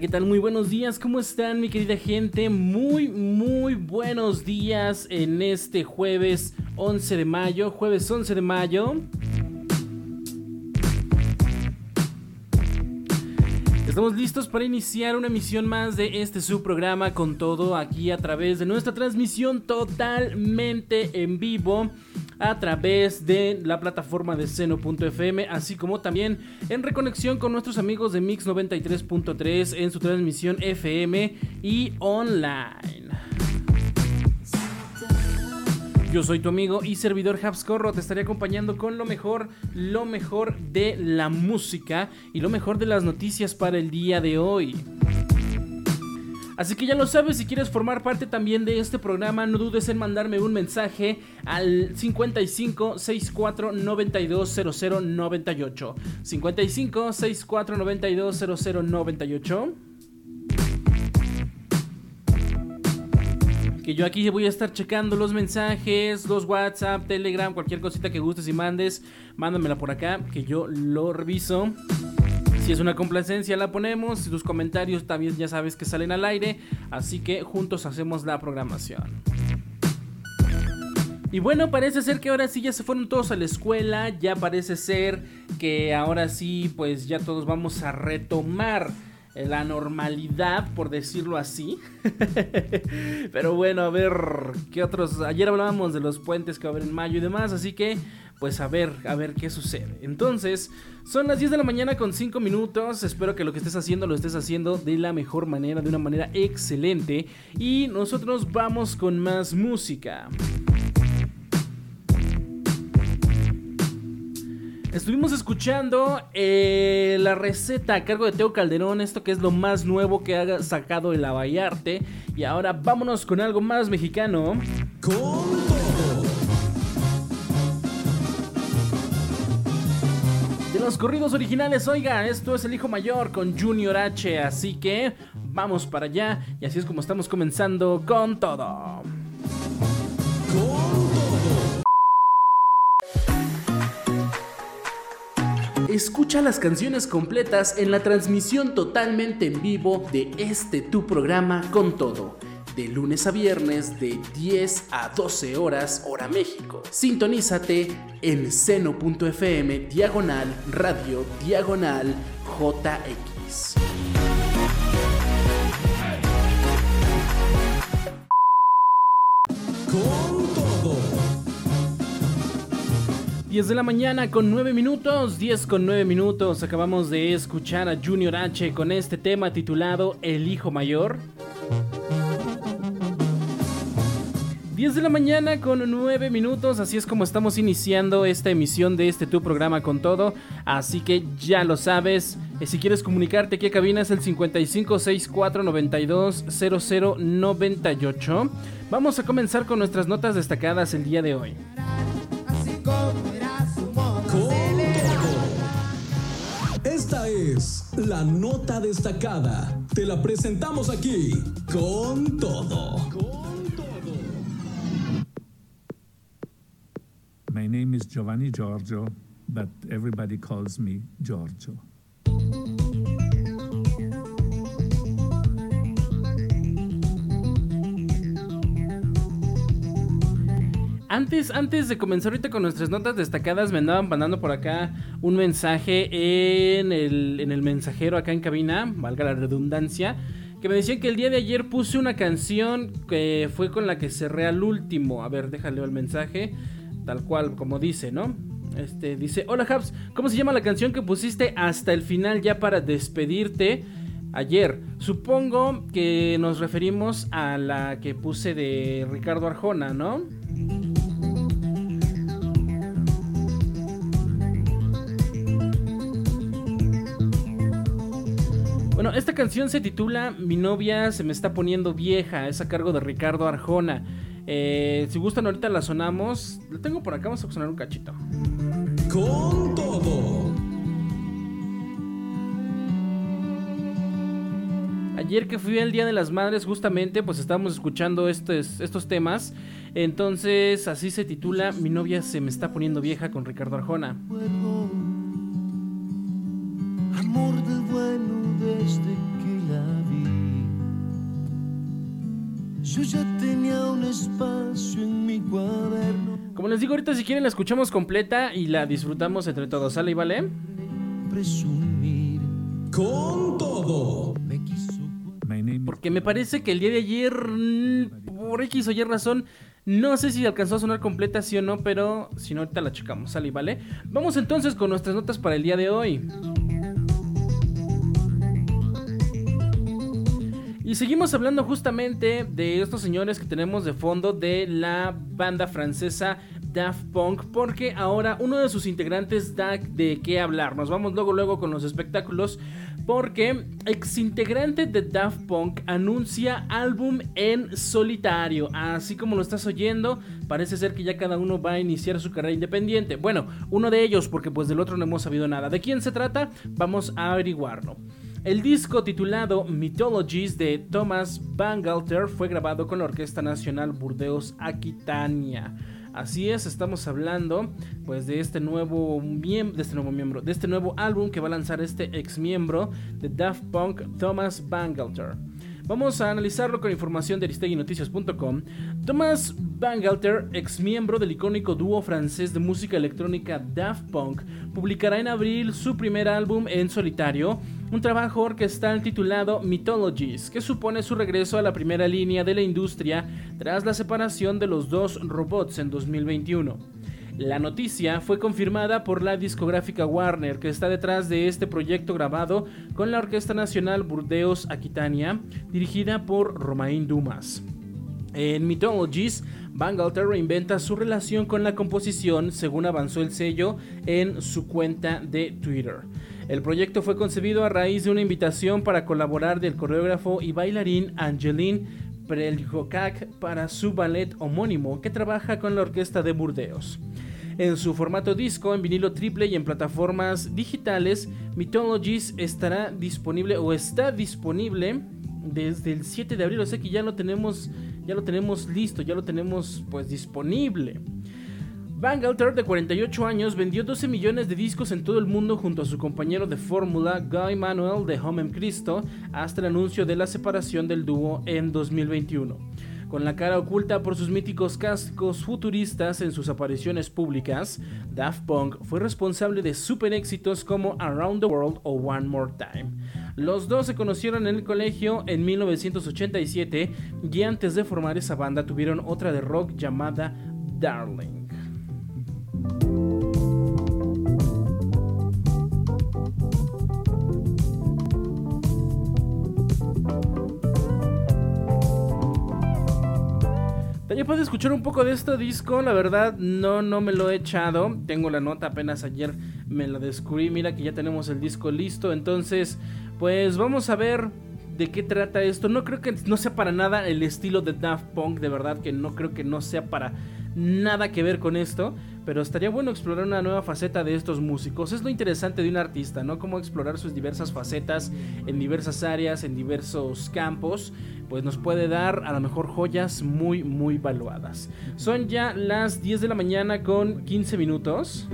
¿qué tal? Muy buenos días, ¿cómo están mi querida gente? Muy, muy buenos días en este jueves 11 de mayo, jueves 11 de mayo. Estamos listos para iniciar una emisión más de este subprograma con todo aquí a través de nuestra transmisión totalmente en vivo a través de la plataforma de seno.fm, así como también en reconexión con nuestros amigos de Mix 93.3 en su transmisión FM y online. Yo soy tu amigo y servidor Habscorro, te estaré acompañando con lo mejor, lo mejor de la música y lo mejor de las noticias para el día de hoy. Así que ya lo sabes, si quieres formar parte también de este programa, no dudes en mandarme un mensaje al 55 64 92 00 98. 55 64 92 00 98. Que yo aquí voy a estar checando los mensajes, los WhatsApp, Telegram, cualquier cosita que gustes y mandes, mándamela por acá, que yo lo reviso. Si es una complacencia la ponemos, tus comentarios también ya sabes que salen al aire, así que juntos hacemos la programación. Y bueno, parece ser que ahora sí ya se fueron todos a la escuela, ya parece ser que ahora sí pues ya todos vamos a retomar la normalidad, por decirlo así. Pero bueno, a ver, ¿qué otros? Ayer hablábamos de los puentes que va a haber en mayo y demás, así que pues a ver, a ver qué sucede. Entonces, son las 10 de la mañana con 5 minutos. Espero que lo que estés haciendo lo estés haciendo de la mejor manera, de una manera excelente. Y nosotros vamos con más música. Estuvimos escuchando eh, la receta a cargo de Teo Calderón, esto que es lo más nuevo que ha sacado el Avallarte. Y ahora vámonos con algo más mexicano. Con de los corridos originales. Oiga, esto es el hijo mayor con Junior H, así que vamos para allá y así es como estamos comenzando con todo. Escucha las canciones completas en la transmisión totalmente en vivo de este tu programa con todo de lunes a viernes de 10 a 12 horas hora México. Sintonízate en seno.fm diagonal radio diagonal JX. Con todo. 10 de la mañana con 9 minutos, 10 con 9 minutos. Acabamos de escuchar a Junior H con este tema titulado El Hijo Mayor. 10 de la mañana con 9 minutos, así es como estamos iniciando esta emisión de este tu programa con todo, así que ya lo sabes, eh, si quieres comunicarte aquí a cabina es el 5564920098. Vamos a comenzar con nuestras notas destacadas el día de hoy. Esta es la nota destacada. Te la presentamos aquí con todo. My name is Giovanni Giorgio, but everybody calls me Giorgio. Antes, antes de comenzar ahorita con nuestras notas destacadas, me andaban mandando por acá un mensaje en el, en el mensajero acá en cabina, valga la redundancia, que me decían que el día de ayer puse una canción que fue con la que cerré al último. A ver, déjale el mensaje, tal cual como dice, ¿no? Este dice, hola Habs, ¿cómo se llama la canción que pusiste hasta el final ya para despedirte? Ayer, supongo que nos referimos a la que puse de Ricardo Arjona, ¿no? Bueno, esta canción se titula Mi novia se me está poniendo vieja, es a cargo de Ricardo Arjona. Eh, si gustan ahorita la sonamos, la tengo por acá, vamos a sonar un cachito. Con todo. Ayer que fui el Día de las Madres, justamente, pues estábamos escuchando estos, estos temas. Entonces, así se titula Mi novia se me está poniendo vieja con Ricardo Arjona. Amor del bueno desde Yo ya tenía un espacio en mi cuaderno. Como les digo ahorita, si quieren la escuchamos completa y la disfrutamos entre todos. ¿Sale y vale? Presumir. Con todo. Porque me parece que el día de ayer, por X o Y razón, no sé si alcanzó a sonar completa, sí o no, pero si no, ahorita la checamos, ¿sale? y ¿Vale? Vamos entonces con nuestras notas para el día de hoy. Y seguimos hablando justamente de estos señores que tenemos de fondo de la banda francesa Daft Punk, porque ahora uno de sus integrantes da de qué hablar. Nos vamos luego luego con los espectáculos, porque ex integrante de Daft Punk anuncia álbum en solitario, así como lo estás oyendo, parece ser que ya cada uno va a iniciar su carrera independiente. Bueno, uno de ellos, porque pues del otro no hemos sabido nada. ¿De quién se trata? Vamos a averiguarlo. El disco titulado Mythologies de Thomas Bangalter fue grabado con la Orquesta Nacional Burdeos Aquitania. Así es, estamos hablando pues de este nuevo miembro, de este nuevo miembro, de este nuevo álbum que va a lanzar este ex miembro de Daft Punk, Thomas Bangalter. Vamos a analizarlo con información de aristeguinoticias.com. Thomas Bangalter, ex miembro del icónico dúo francés de música electrónica Daft Punk, publicará en abril su primer álbum en solitario, un trabajo orquestal titulado Mythologies, que supone su regreso a la primera línea de la industria tras la separación de los dos robots en 2021. La noticia fue confirmada por la discográfica Warner, que está detrás de este proyecto grabado con la Orquesta Nacional Burdeos Aquitania, dirigida por Romain Dumas. En Mythologies, Bangalter reinventa su relación con la composición según avanzó el sello en su cuenta de Twitter. El proyecto fue concebido a raíz de una invitación para colaborar del coreógrafo y bailarín Angeline Preljokak para su ballet homónimo que trabaja con la orquesta de Burdeos. En su formato disco, en vinilo triple y en plataformas digitales, Mythologies estará disponible o está disponible desde el 7 de abril, o sea que ya lo tenemos, ya lo tenemos listo, ya lo tenemos pues disponible. Bangalter, de 48 años, vendió 12 millones de discos en todo el mundo junto a su compañero de fórmula Guy Manuel de Homem Cristo hasta el anuncio de la separación del dúo en 2021. Con la cara oculta por sus míticos cascos futuristas en sus apariciones públicas, Daft Punk fue responsable de super éxitos como Around the World o One More Time. Los dos se conocieron en el colegio en 1987 y antes de formar esa banda tuvieron otra de rock llamada Darling. También puedes escuchar un poco de este disco, la verdad no, no me lo he echado, tengo la nota apenas ayer me la descubrí, mira que ya tenemos el disco listo, entonces pues vamos a ver de qué trata esto, no creo que no sea para nada el estilo de Daft Punk, de verdad que no creo que no sea para nada que ver con esto, pero estaría bueno explorar una nueva faceta de estos músicos. Es lo interesante de un artista, ¿no? Cómo explorar sus diversas facetas en diversas áreas, en diversos campos, pues nos puede dar a lo mejor joyas muy, muy valuadas. Son ya las 10 de la mañana con 15 minutos.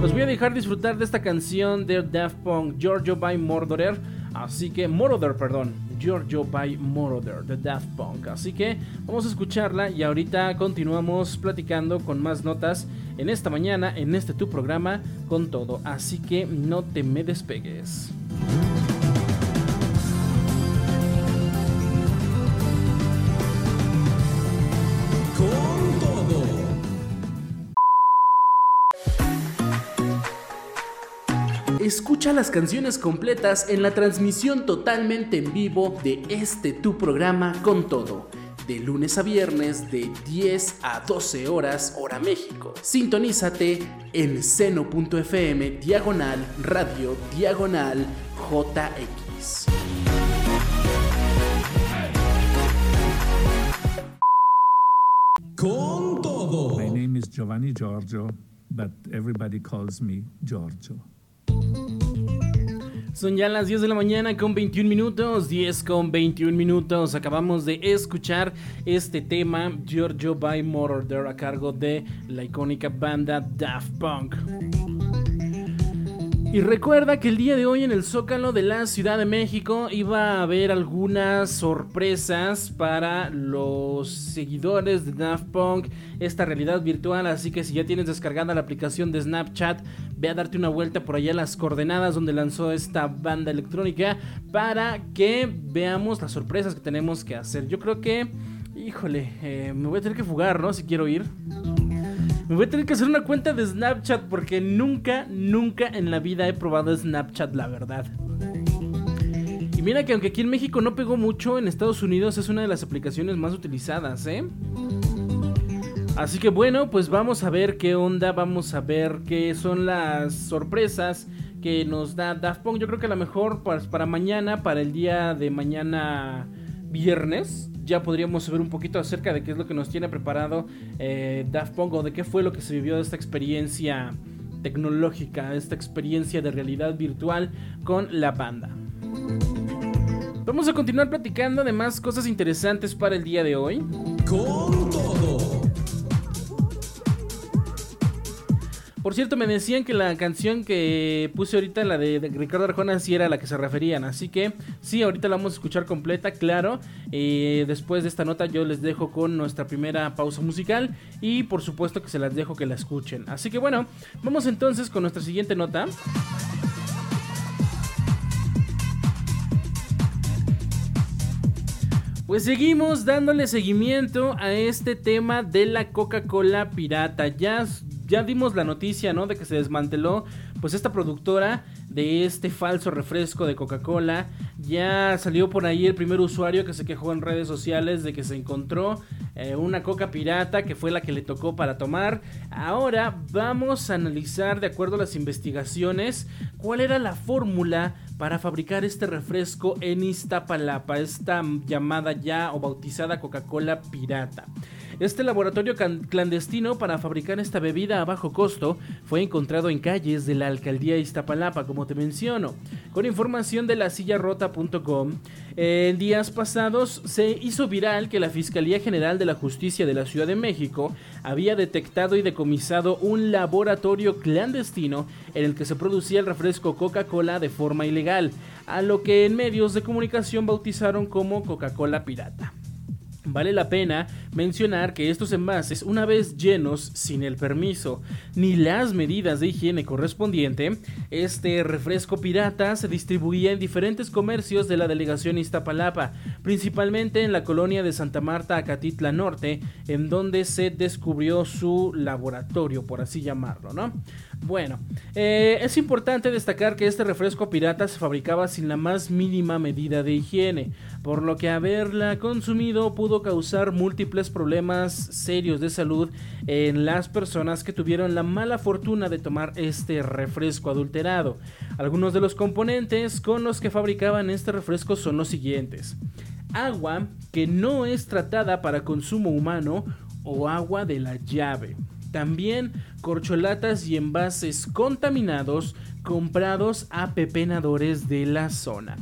Los voy a dejar disfrutar de esta canción de Daft Punk, Giorgio by Mordorer. Así que, Moroder, perdón. Giorgio by Moroder de Daft Punk. Así que vamos a escucharla y ahorita continuamos platicando con más notas en esta mañana, en este tu programa, con todo. Así que no te me despegues. Escucha las canciones completas en la transmisión totalmente en vivo de este tu programa con todo. De lunes a viernes de 10 a 12 horas hora México. Sintonízate en seno.fm diagonal radio diagonal JX. Con todo. My name is Giovanni Giorgio, but everybody calls me Giorgio. Son ya las 10 de la mañana con 21 minutos, 10 con 21 minutos. Acabamos de escuchar este tema, Giorgio by Moroder, a cargo de la icónica banda Daft Punk. Y recuerda que el día de hoy en el Zócalo de la Ciudad de México iba a haber algunas sorpresas para los seguidores de Daft Punk, esta realidad virtual, así que si ya tienes descargada la aplicación de Snapchat, ve a darte una vuelta por allá a las coordenadas donde lanzó esta banda electrónica para que veamos las sorpresas que tenemos que hacer. Yo creo que, híjole, eh, me voy a tener que fugar, ¿no? Si quiero ir. Me voy a tener que hacer una cuenta de Snapchat porque nunca, nunca en la vida he probado Snapchat, la verdad. Y mira que aunque aquí en México no pegó mucho, en Estados Unidos es una de las aplicaciones más utilizadas, ¿eh? Así que bueno, pues vamos a ver qué onda, vamos a ver qué son las sorpresas que nos da Daft Punk. Yo creo que a lo mejor para, para mañana, para el día de mañana viernes, ya podríamos saber un poquito acerca de qué es lo que nos tiene preparado eh, Daft Punk de qué fue lo que se vivió de esta experiencia tecnológica, esta experiencia de realidad virtual con la banda. Vamos a continuar platicando de más cosas interesantes para el día de hoy. Por cierto, me decían que la canción que puse ahorita, la de, Ricardo Arjona, sí era la que se referían. Así que sí, ahorita la vamos a escuchar completa, claro. Eh, después de esta nota yo les dejo con nuestra primera pausa musical. Y por supuesto que se las dejo que la escuchen. Así que bueno, vamos entonces con nuestra siguiente nota. Pues seguimos dándole seguimiento a este tema de la Coca-Cola pirata. Ya, ya dimos la noticia, ¿no? De que se desmanteló pues esta productora de este falso refresco de Coca-Cola. Ya salió por ahí el primer usuario que se quejó en redes sociales de que se encontró eh, una coca pirata que fue la que le tocó para tomar. Ahora vamos a analizar de acuerdo a las investigaciones cuál era la fórmula para fabricar este refresco en Iztapalapa, esta llamada ya o bautizada Coca-Cola pirata. Este laboratorio clandestino para fabricar esta bebida a bajo costo fue encontrado en calles de la alcaldía Iztapalapa, como te menciono. Con información de la sillarrota.com, en días pasados se hizo viral que la Fiscalía General de la Justicia de la Ciudad de México había detectado y decomisado un laboratorio clandestino en el que se producía el refresco Coca-Cola de forma ilegal, a lo que en medios de comunicación bautizaron como Coca-Cola pirata. Vale la pena mencionar que estos envases, una vez llenos sin el permiso ni las medidas de higiene correspondiente, este refresco pirata se distribuía en diferentes comercios de la delegación Iztapalapa, principalmente en la colonia de Santa Marta, Acatitla Norte, en donde se descubrió su laboratorio, por así llamarlo, ¿no? Bueno, eh, es importante destacar que este refresco pirata se fabricaba sin la más mínima medida de higiene, por lo que haberla consumido pudo causar múltiples problemas serios de salud en las personas que tuvieron la mala fortuna de tomar este refresco adulterado. Algunos de los componentes con los que fabricaban este refresco son los siguientes. Agua que no es tratada para consumo humano o agua de la llave. También corcholatas y envases contaminados comprados a pepenadores de la zona.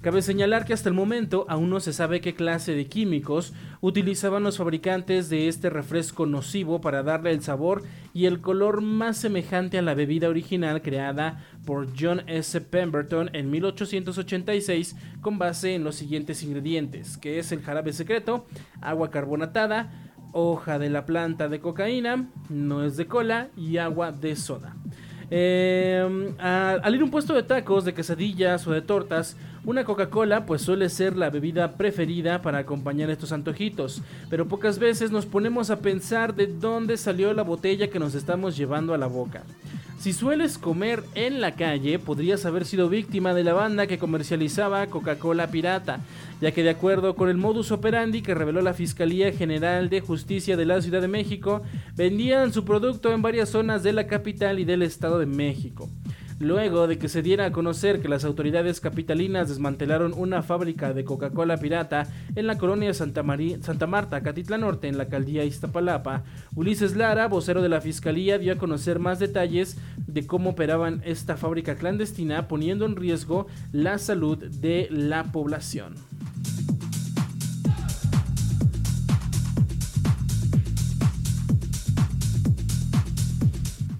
Cabe señalar que hasta el momento aún no se sabe qué clase de químicos utilizaban los fabricantes de este refresco nocivo para darle el sabor y el color más semejante a la bebida original creada por John S. Pemberton en 1886 con base en los siguientes ingredientes, que es el jarabe secreto, agua carbonatada, hoja de la planta de cocaína, nuez de cola y agua de soda. Eh, al ir a un puesto de tacos, de quesadillas o de tortas, una Coca-Cola pues suele ser la bebida preferida para acompañar estos antojitos, pero pocas veces nos ponemos a pensar de dónde salió la botella que nos estamos llevando a la boca. Si sueles comer en la calle, podrías haber sido víctima de la banda que comercializaba Coca-Cola pirata, ya que de acuerdo con el modus operandi que reveló la Fiscalía General de Justicia de la Ciudad de México, vendían su producto en varias zonas de la capital y del Estado de México luego de que se diera a conocer que las autoridades capitalinas desmantelaron una fábrica de Coca-Cola pirata en la colonia Santa, Santa Marta, Catitla Norte, en la alcaldía Iztapalapa. Ulises Lara, vocero de la fiscalía, dio a conocer más detalles de cómo operaban esta fábrica clandestina, poniendo en riesgo la salud de la población.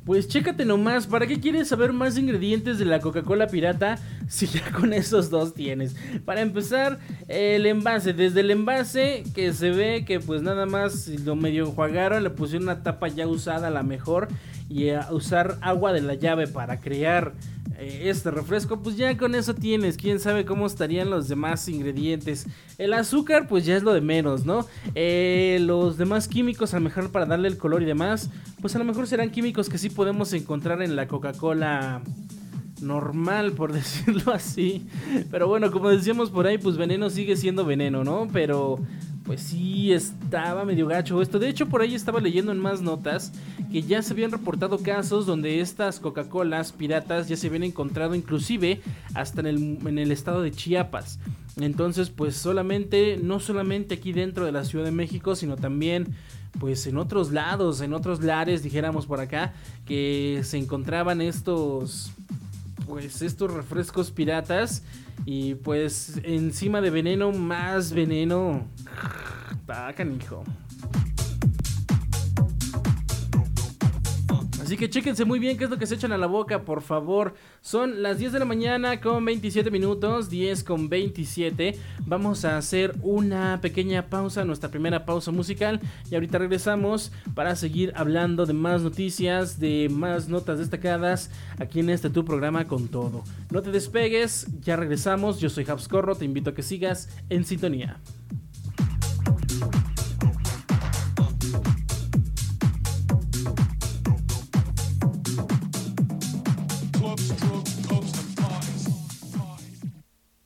Pues chécate nomás, ¿para qué quieres saber más ingredientes de la Coca-Cola pirata si ya con esos dos tienes? Para empezar, el envase, desde el envase que se ve que pues nada más lo medio enjuagaron, le pusieron una tapa ya usada a la mejor y usar agua de la llave para crear eh, este refresco, pues ya con eso tienes. Quién sabe cómo estarían los demás ingredientes. El azúcar, pues ya es lo de menos, ¿no? Eh, los demás químicos, a lo mejor para darle el color y demás, pues a lo mejor serán químicos que sí podemos encontrar en la Coca-Cola normal, por decirlo así. Pero bueno, como decíamos por ahí, pues veneno sigue siendo veneno, ¿no? Pero pues sí, estaba medio gacho esto. De hecho, por ahí estaba leyendo en más notas que ya se habían reportado casos donde estas Coca-Colas piratas ya se habían encontrado inclusive hasta en el, en el estado de Chiapas. Entonces, pues solamente, no solamente aquí dentro de la Ciudad de México, sino también pues en otros lados, en otros lares, dijéramos por acá, que se encontraban estos pues estos refrescos piratas y pues encima de veneno más veneno. Tacan, hijo. Así que chéquense muy bien qué es lo que se echan a la boca, por favor. Son las 10 de la mañana con 27 minutos, 10 con 27. Vamos a hacer una pequeña pausa, nuestra primera pausa musical. Y ahorita regresamos para seguir hablando de más noticias, de más notas destacadas aquí en este tu programa con todo. No te despegues, ya regresamos. Yo soy Habscorro, te invito a que sigas en sintonía.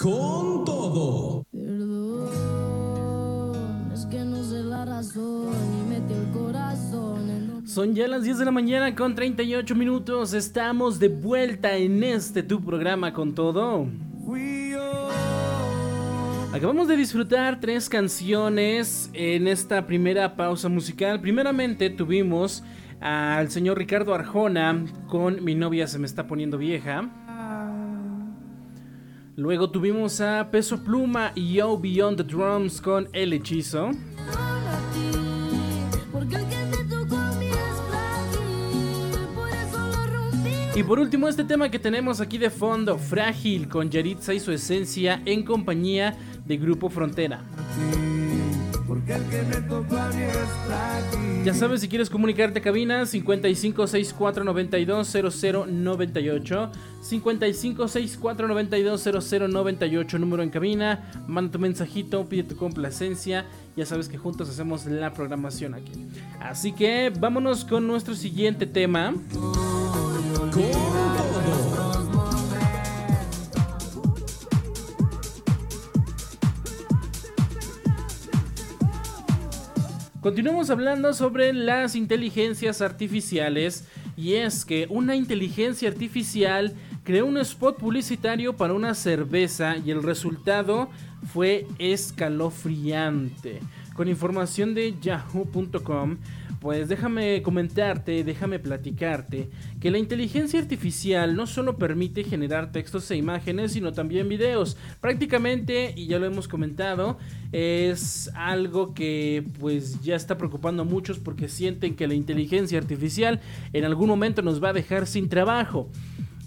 Con todo. Son ya las 10 de la mañana con 38 minutos. Estamos de vuelta en este tu programa con todo. Acabamos de disfrutar tres canciones en esta primera pausa musical. Primeramente tuvimos al señor Ricardo Arjona con Mi novia se me está poniendo vieja. Luego tuvimos a Peso Pluma y Yo Beyond the Drums con El Hechizo. Y por último, este tema que tenemos aquí de fondo, Frágil, con Yaritza y su esencia en compañía de Grupo Frontera. Ya sabes, si quieres comunicarte, cabina 5564920098. 5564920098, número en cabina. Manda tu mensajito, pide tu complacencia. Ya sabes que juntos hacemos la programación aquí. Así que vámonos con nuestro siguiente tema. Continuamos hablando sobre las inteligencias artificiales Y es que una inteligencia artificial creó un spot publicitario para una cerveza y el resultado fue escalofriante. Con información de yahoo.com, pues déjame comentarte, déjame platicarte que la inteligencia artificial no solo permite generar textos e imágenes, sino también videos. Prácticamente, y ya lo hemos comentado, es algo que pues ya está preocupando a muchos porque sienten que la inteligencia artificial en algún momento nos va a dejar sin trabajo.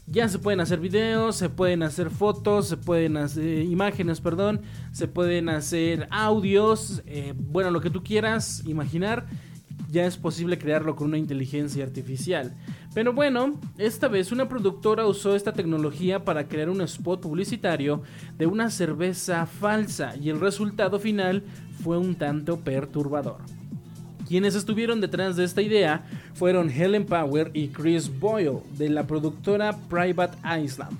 Ya se pueden hacer videos, se pueden hacer fotos, se pueden hacer imágenes, perdón, se pueden hacer audios, eh, bueno, lo que tú quieras imaginar ya es posible crearlo con una inteligencia artificial. Pero bueno, esta vez una productora usó esta tecnología para crear un spot publicitario de una cerveza falsa y el resultado final fue un tanto perturbador. Quienes estuvieron detrás de esta idea fueron Helen Power y Chris Boyle de la productora Private Island.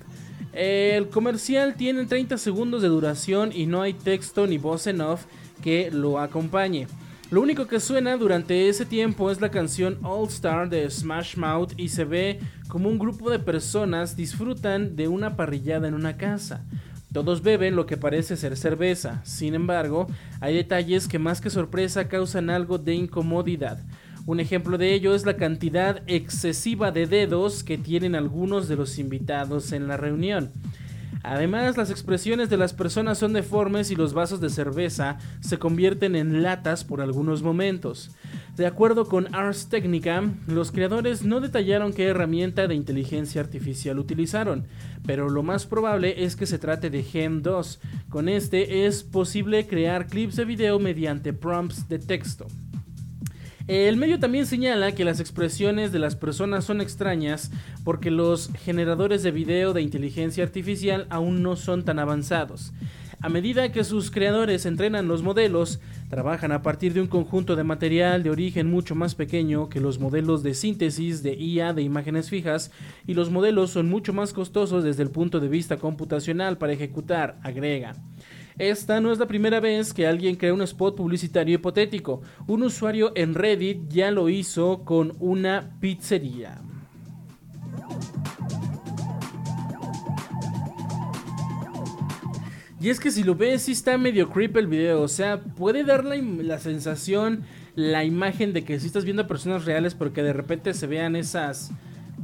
El comercial tiene 30 segundos de duración y no hay texto ni voz en off que lo acompañe. Lo único que suena durante ese tiempo es la canción All Star de Smash Mouth y se ve como un grupo de personas disfrutan de una parrillada en una casa. Todos beben lo que parece ser cerveza, sin embargo, hay detalles que más que sorpresa causan algo de incomodidad. Un ejemplo de ello es la cantidad excesiva de dedos que tienen algunos de los invitados en la reunión. Además, las expresiones de las personas son deformes y los vasos de cerveza se convierten en latas por algunos momentos. De acuerdo con Ars Technica, los creadores no detallaron qué herramienta de inteligencia artificial utilizaron, pero lo más probable es que se trate de Gen 2. Con este es posible crear clips de video mediante prompts de texto. El medio también señala que las expresiones de las personas son extrañas porque los generadores de video de inteligencia artificial aún no son tan avanzados. A medida que sus creadores entrenan los modelos, trabajan a partir de un conjunto de material de origen mucho más pequeño que los modelos de síntesis de IA de imágenes fijas y los modelos son mucho más costosos desde el punto de vista computacional para ejecutar, agrega. Esta no es la primera vez que alguien crea un spot publicitario hipotético. Un usuario en Reddit ya lo hizo con una pizzería. Y es que si lo ves, sí está medio creepy el video. O sea, puede dar la, sensación, la imagen de que si estás viendo a personas reales, porque de repente se vean esas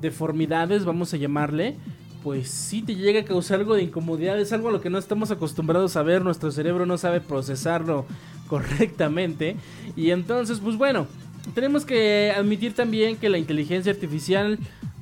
deformidades, vamos a llamarle pues sí te llega a causar algo de incomodidad, es algo a lo que no estamos acostumbrados a ver, nuestro cerebro no sabe procesarlo correctamente. Y entonces pues bueno, tenemos que admitir también que la inteligencia artificial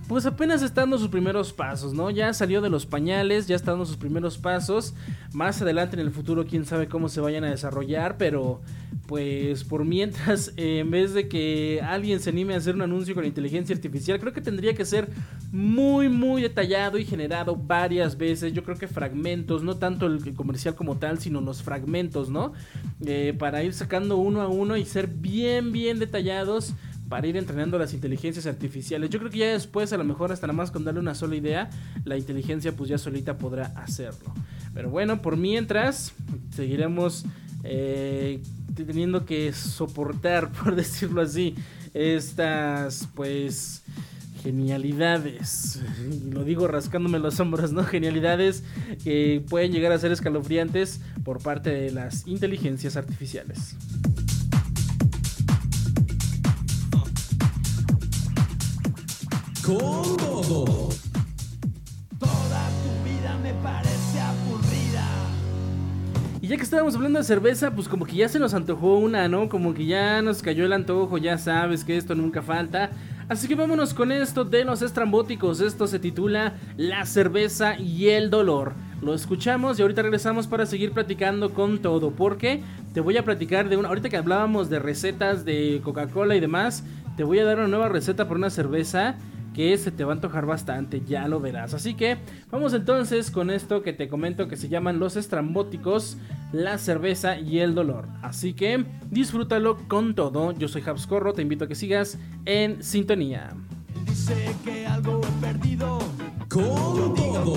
pues apenas está dando sus primeros pasos, ¿no? Ya salió de los pañales, ya está dando sus primeros pasos. Más adelante en el futuro, quién sabe cómo se vayan a desarrollar, pero pues por mientras, en vez de que alguien se anime a hacer un anuncio con inteligencia artificial, creo que tendría que ser muy, muy detallado y generado varias veces. Yo creo que fragmentos, no tanto el comercial como tal, sino los fragmentos, ¿no? Eh, para ir sacando uno a uno y ser bien, bien detallados para ir entrenando las inteligencias artificiales. Yo creo que ya después, a lo mejor hasta nada más con darle una sola idea, la inteligencia pues ya solita podrá hacerlo. Pero bueno, por mientras, seguiremos eh, teniendo que soportar, por decirlo así, estas pues genialidades. Lo digo rascándome los hombros, ¿no? Genialidades que pueden llegar a ser escalofriantes por parte de las inteligencias artificiales. Con todo. Toda tu vida me parece aburrida. Y ya que estábamos hablando de cerveza, pues como que ya se nos antojó una, ¿no? Como que ya nos cayó el antojo, ya sabes que esto nunca falta. Así que vámonos con esto de los estrambóticos. Esto se titula La cerveza y el dolor. Lo escuchamos y ahorita regresamos para seguir platicando con todo. Porque te voy a platicar de una. Ahorita que hablábamos de recetas de Coca-Cola y demás, te voy a dar una nueva receta por una cerveza que se te va a antojar bastante, ya lo verás. Así que vamos entonces con esto que te comento que se llaman los estrambóticos, la cerveza y el dolor. Así que disfrútalo con todo. Yo soy Habscorro, te invito a que sigas en sintonía. Dice que algo he perdido. Con todo.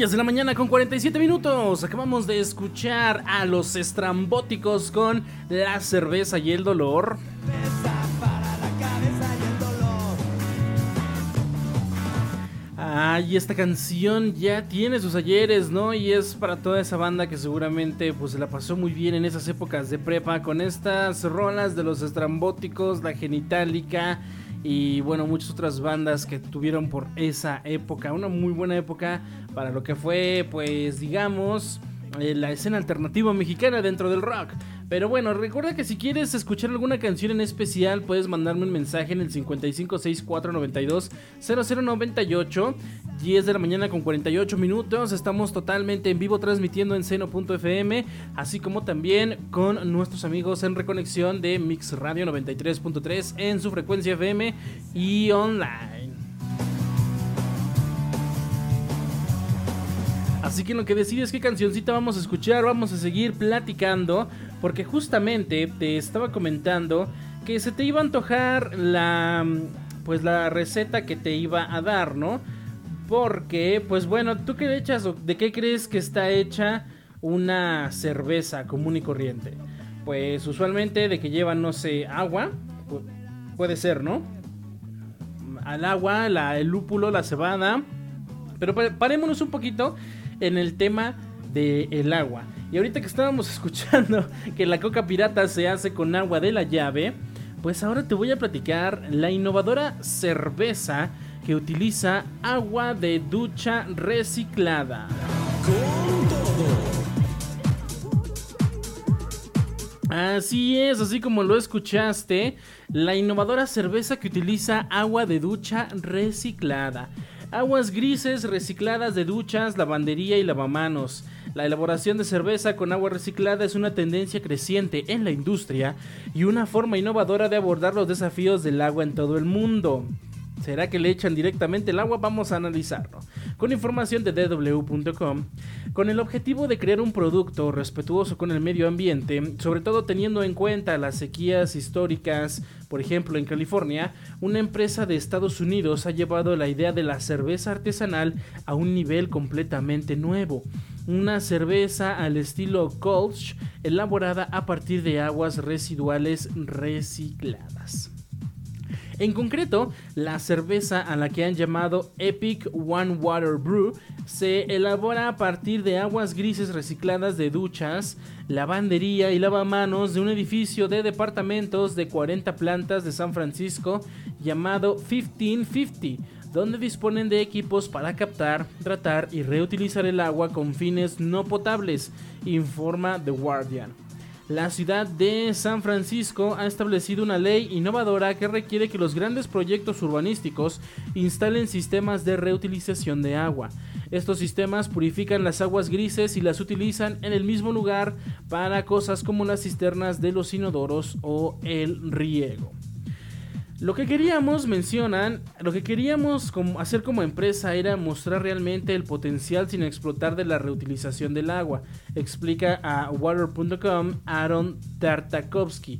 10 de la mañana con 47 minutos. Acabamos de escuchar a los estrambóticos con la cerveza y el dolor. Ay, esta canción ya tiene sus ayeres, ¿no? Y es para toda esa banda que seguramente pues se la pasó muy bien en esas épocas de prepa con estas rolas de los estrambóticos, la genitálica y bueno, muchas otras bandas que tuvieron por esa época. Una muy buena época para lo que fue, pues digamos, eh, la escena alternativa mexicana dentro del rock. Pero bueno, recuerda que si quieres escuchar alguna canción en especial, puedes mandarme un mensaje en el 5564920098. 10 de la mañana con 48 minutos. Estamos totalmente en vivo transmitiendo en seno.fm, así como también con nuestros amigos en reconexión de Mix Radio 93.3 en su frecuencia FM y online. Así que lo que decides qué cancioncita vamos a escuchar, vamos a seguir platicando, porque justamente te estaba comentando que se te iba a antojar la pues la receta que te iba a dar, ¿no? Porque pues bueno, ¿tú qué echas o de qué crees que está hecha una cerveza común y corriente? Pues usualmente de que lleva no sé, agua, pu- puede ser, ¿no? Al agua, la, el lúpulo, la cebada, pero pa- parémonos un poquito en el tema del agua. Y ahorita que estábamos escuchando que la coca pirata se hace con agua de la llave, pues ahora te voy a platicar la innovadora cerveza que utiliza agua de ducha reciclada. Así es, así como lo escuchaste, la innovadora cerveza que utiliza agua de ducha reciclada. Aguas grises recicladas de duchas, lavandería y lavamanos. La elaboración de cerveza con agua reciclada es una tendencia creciente en la industria y una forma innovadora de abordar los desafíos del agua en todo el mundo. ¿Será que le echan directamente el agua? Vamos a analizarlo. Con información de dw.com, con el objetivo de crear un producto respetuoso con el medio ambiente, sobre todo teniendo en cuenta las sequías históricas, por ejemplo en California, una empresa de Estados Unidos ha llevado la idea de la cerveza artesanal a un nivel completamente nuevo. Una cerveza al estilo Kolsch, elaborada a partir de aguas residuales recicladas. En concreto, la cerveza a la que han llamado Epic One Water Brew se elabora a partir de aguas grises recicladas de duchas, lavandería y lavamanos de un edificio de departamentos de 40 plantas de San Francisco llamado 1550, donde disponen de equipos para captar, tratar y reutilizar el agua con fines no potables, informa The Guardian. La ciudad de San Francisco ha establecido una ley innovadora que requiere que los grandes proyectos urbanísticos instalen sistemas de reutilización de agua. Estos sistemas purifican las aguas grises y las utilizan en el mismo lugar para cosas como las cisternas de los inodoros o el riego. Lo que queríamos, mencionan, lo que queríamos hacer como empresa era mostrar realmente el potencial sin explotar de la reutilización del agua, explica a water.com Aaron Tartakovsky,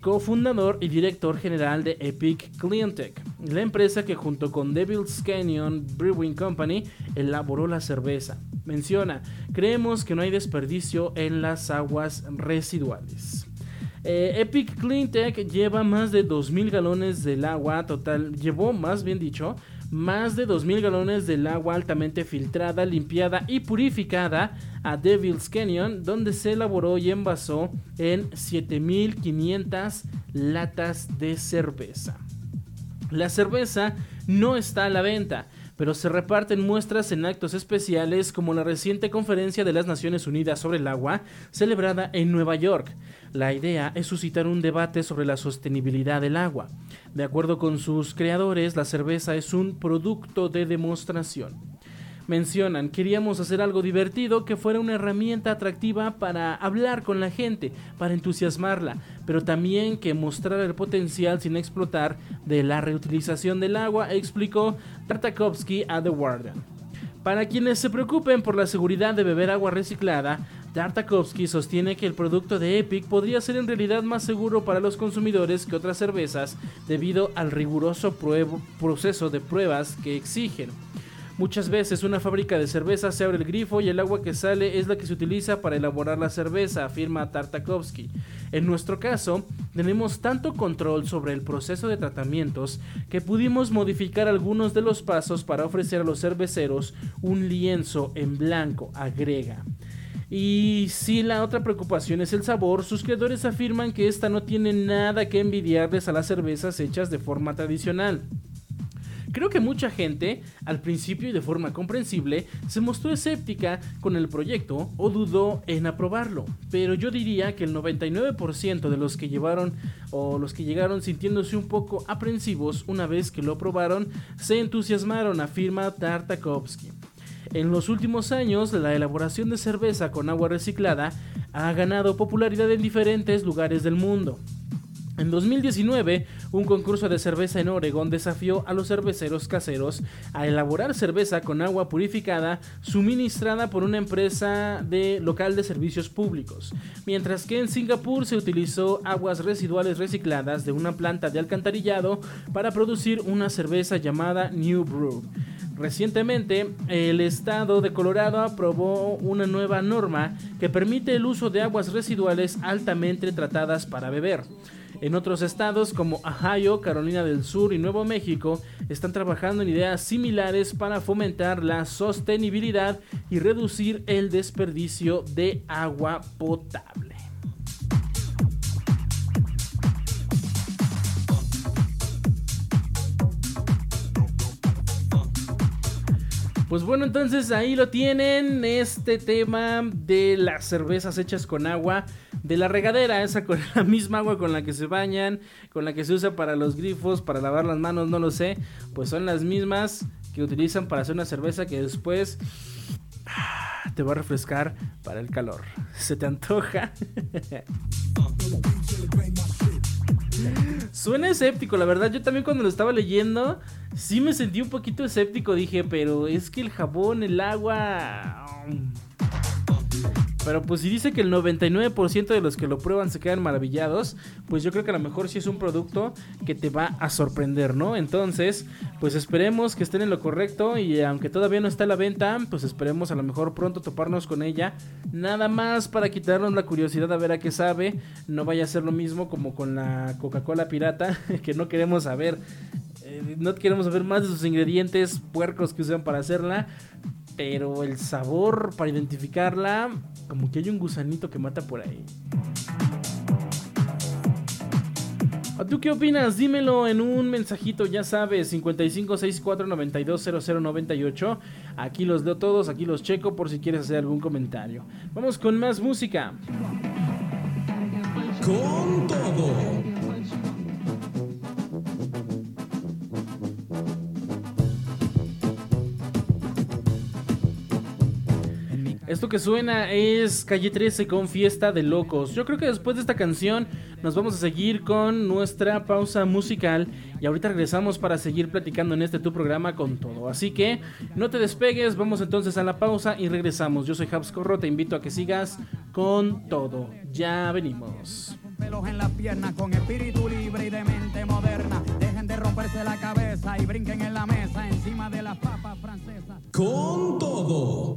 cofundador y director general de Epic Cleantech, la empresa que junto con Devil's Canyon Brewing Company elaboró la cerveza. Menciona, creemos que no hay desperdicio en las aguas residuales. Eh, Epic Cleantech lleva más de 2.000 galones del agua total, llevó más bien dicho, más de 2.000 galones del agua altamente filtrada, limpiada y purificada a Devil's Canyon, donde se elaboró y envasó en 7.500 latas de cerveza. La cerveza no está a la venta, pero se reparten muestras en actos especiales como la reciente conferencia de las Naciones Unidas sobre el agua, celebrada en Nueva York. La idea es suscitar un debate sobre la sostenibilidad del agua. De acuerdo con sus creadores, la cerveza es un producto de demostración. Mencionan, queríamos hacer algo divertido que fuera una herramienta atractiva para hablar con la gente, para entusiasmarla, pero también que mostrara el potencial sin explotar de la reutilización del agua, explicó Tartakovsky a The Guardian. Para quienes se preocupen por la seguridad de beber agua reciclada, Tartakovsky sostiene que el producto de Epic podría ser en realidad más seguro para los consumidores que otras cervezas debido al riguroso proceso de pruebas que exigen. Muchas veces una fábrica de cerveza se abre el grifo y el agua que sale es la que se utiliza para elaborar la cerveza, afirma Tartakovsky. En nuestro caso, tenemos tanto control sobre el proceso de tratamientos que pudimos modificar algunos de los pasos para ofrecer a los cerveceros un lienzo en blanco, agrega. Y si la otra preocupación es el sabor, sus creadores afirman que esta no tiene nada que envidiarles a las cervezas hechas de forma tradicional. Creo que mucha gente, al principio y de forma comprensible, se mostró escéptica con el proyecto o dudó en aprobarlo, pero yo diría que el 99% de los que llevaron o los que llegaron sintiéndose un poco aprensivos una vez que lo aprobaron, se entusiasmaron, afirma Tartakovsky. En los últimos años, la elaboración de cerveza con agua reciclada ha ganado popularidad en diferentes lugares del mundo. En 2019, un concurso de cerveza en Oregón desafió a los cerveceros caseros a elaborar cerveza con agua purificada suministrada por una empresa de local de servicios públicos, mientras que en Singapur se utilizó aguas residuales recicladas de una planta de alcantarillado para producir una cerveza llamada New Brew. Recientemente, el estado de Colorado aprobó una nueva norma que permite el uso de aguas residuales altamente tratadas para beber. En otros estados como Ohio, Carolina del Sur y Nuevo México están trabajando en ideas similares para fomentar la sostenibilidad y reducir el desperdicio de agua potable. Pues bueno, entonces ahí lo tienen, este tema de las cervezas hechas con agua de la regadera, esa con la misma agua con la que se bañan, con la que se usa para los grifos, para lavar las manos, no lo sé, pues son las mismas que utilizan para hacer una cerveza que después ah, te va a refrescar para el calor. ¿Se te antoja? Suena escéptico, la verdad. Yo también cuando lo estaba leyendo, sí me sentí un poquito escéptico. Dije, pero es que el jabón, el agua... Pero pues si dice que el 99% de los que lo prueban se quedan maravillados, pues yo creo que a lo mejor sí es un producto que te va a sorprender, ¿no? Entonces, pues esperemos que estén en lo correcto y aunque todavía no está a la venta, pues esperemos a lo mejor pronto toparnos con ella. Nada más para quitarnos la curiosidad a ver a qué sabe. No vaya a ser lo mismo como con la Coca-Cola pirata, que no queremos saber eh, no queremos saber más de sus ingredientes puercos que usan para hacerla pero el sabor para identificarla, como que hay un gusanito que mata por ahí. ¿A tú qué opinas? Dímelo en un mensajito, ya sabes, 5564920098. Aquí los leo todos, aquí los checo por si quieres hacer algún comentario. Vamos con más música. Con todo. Esto que suena es Calle 13 con Fiesta de Locos. Yo creo que después de esta canción nos vamos a seguir con nuestra pausa musical y ahorita regresamos para seguir platicando en este tu programa con todo. Así que no te despegues, vamos entonces a la pausa y regresamos. Yo soy Habs Corro, te invito a que sigas con todo. Ya venimos. en la pierna con espíritu libre y de mente moderna. Dejen de romperse la cabeza y brinquen en la mesa encima de las papas francesas. Con todo.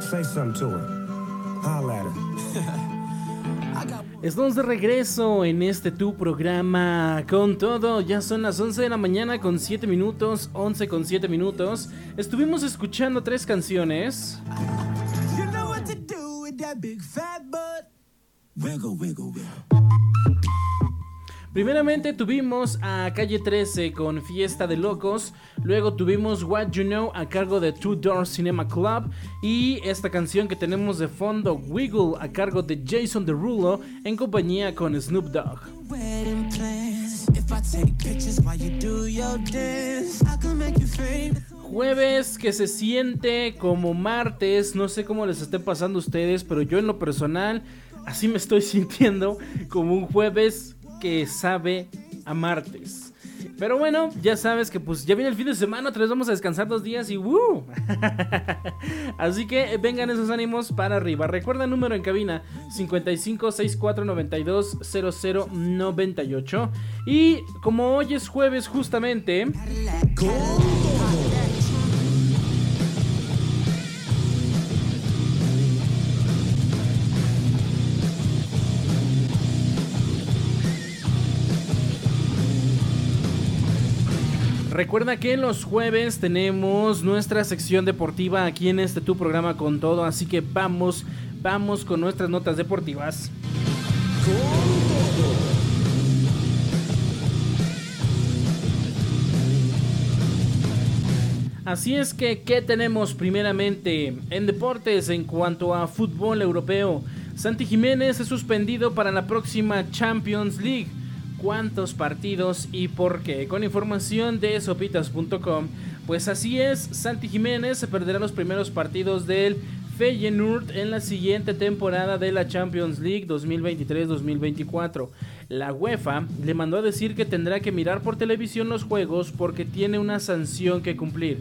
Say something to her. Holla at her. Estamos de regreso en este tu programa con todo. Ya son las 11 de la mañana con 7 minutos, 11 con 7 minutos. Estuvimos escuchando tres canciones. You know what to do with that big fat butt. Wiggle, wiggle, wiggle. Primeramente tuvimos a Calle 13 con Fiesta de Locos, luego tuvimos What You Know a cargo de Two Door Cinema Club y esta canción que tenemos de fondo Wiggle a cargo de Jason Derulo en compañía con Snoop Dogg. Jueves que se siente como martes, no sé cómo les esté pasando a ustedes, pero yo en lo personal así me estoy sintiendo como un jueves que sabe a martes. Pero bueno, ya sabes que pues ya viene el fin de semana, otra vez vamos a descansar dos días y ¡woo! Así que vengan esos ánimos para arriba. Recuerda el número en cabina 55 64 92 00 98. Y como hoy es jueves justamente... Recuerda que los jueves tenemos nuestra sección deportiva aquí en este tu programa con todo, así que vamos, vamos con nuestras notas deportivas. Así es que, ¿qué tenemos primeramente en deportes en cuanto a fútbol europeo? Santi Jiménez es suspendido para la próxima Champions League cuántos partidos y por qué. Con información de sopitas.com, pues así es, Santi Jiménez se perderá los primeros partidos del Feyenoord en la siguiente temporada de la Champions League 2023-2024. La UEFA le mandó a decir que tendrá que mirar por televisión los juegos porque tiene una sanción que cumplir.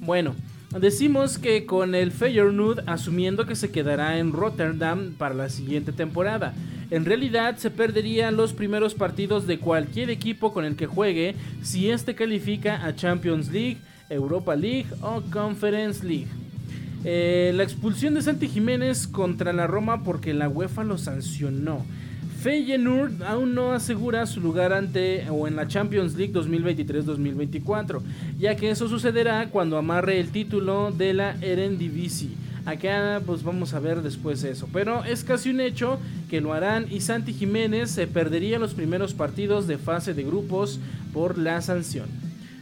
Bueno, Decimos que con el Feyenoord asumiendo que se quedará en Rotterdam para la siguiente temporada. En realidad se perderían los primeros partidos de cualquier equipo con el que juegue si este califica a Champions League, Europa League o Conference League. Eh, la expulsión de Santi Jiménez contra la Roma porque la UEFA lo sancionó. Feyenoord aún no asegura su lugar ante o en la Champions League 2023-2024, ya que eso sucederá cuando amarre el título de la Eredivisie. Acá pues vamos a ver después eso, pero es casi un hecho que lo harán y Santi Jiménez se perdería los primeros partidos de fase de grupos por la sanción.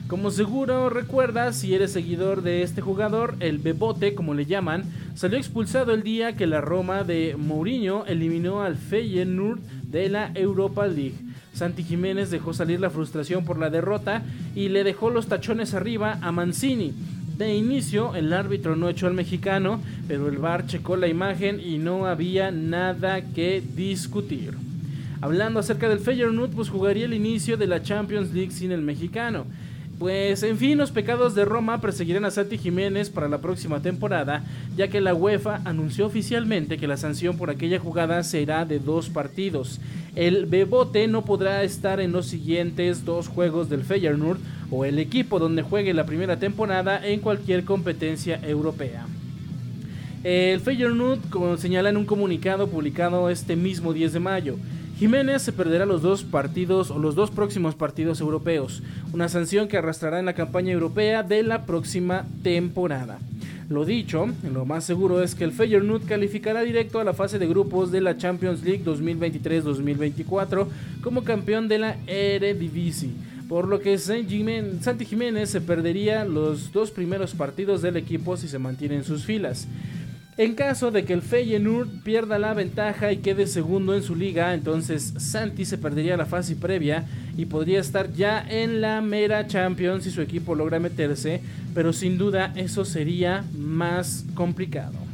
Como seguro recuerdas, si eres seguidor de este jugador, el Bebote, como le llaman, salió expulsado el día que la Roma de Mourinho eliminó al Feyenoord de la Europa League. Santi Jiménez dejó salir la frustración por la derrota y le dejó los tachones arriba a Mancini. De inicio, el árbitro no echó al mexicano, pero el VAR checó la imagen y no había nada que discutir. Hablando acerca del Feyenoord, pues jugaría el inicio de la Champions League sin el mexicano. Pues en fin, los pecados de Roma perseguirán a Santi Jiménez para la próxima temporada, ya que la UEFA anunció oficialmente que la sanción por aquella jugada será de dos partidos. El Bebote no podrá estar en los siguientes dos juegos del Feyenoord o el equipo donde juegue la primera temporada en cualquier competencia europea. El Feyenoord señala en un comunicado publicado este mismo 10 de mayo. Jiménez se perderá los dos partidos o los dos próximos partidos europeos, una sanción que arrastrará en la campaña europea de la próxima temporada. Lo dicho, lo más seguro es que el Feyenoord calificará directo a la fase de grupos de la Champions League 2023-2024 como campeón de la Eredivisie, por lo que Santi Jiménez se perdería los dos primeros partidos del equipo si se mantiene en sus filas. En caso de que el Feyenoord pierda la ventaja y quede segundo en su liga, entonces Santi se perdería la fase previa y podría estar ya en la mera Champions si su equipo logra meterse, pero sin duda eso sería más complicado.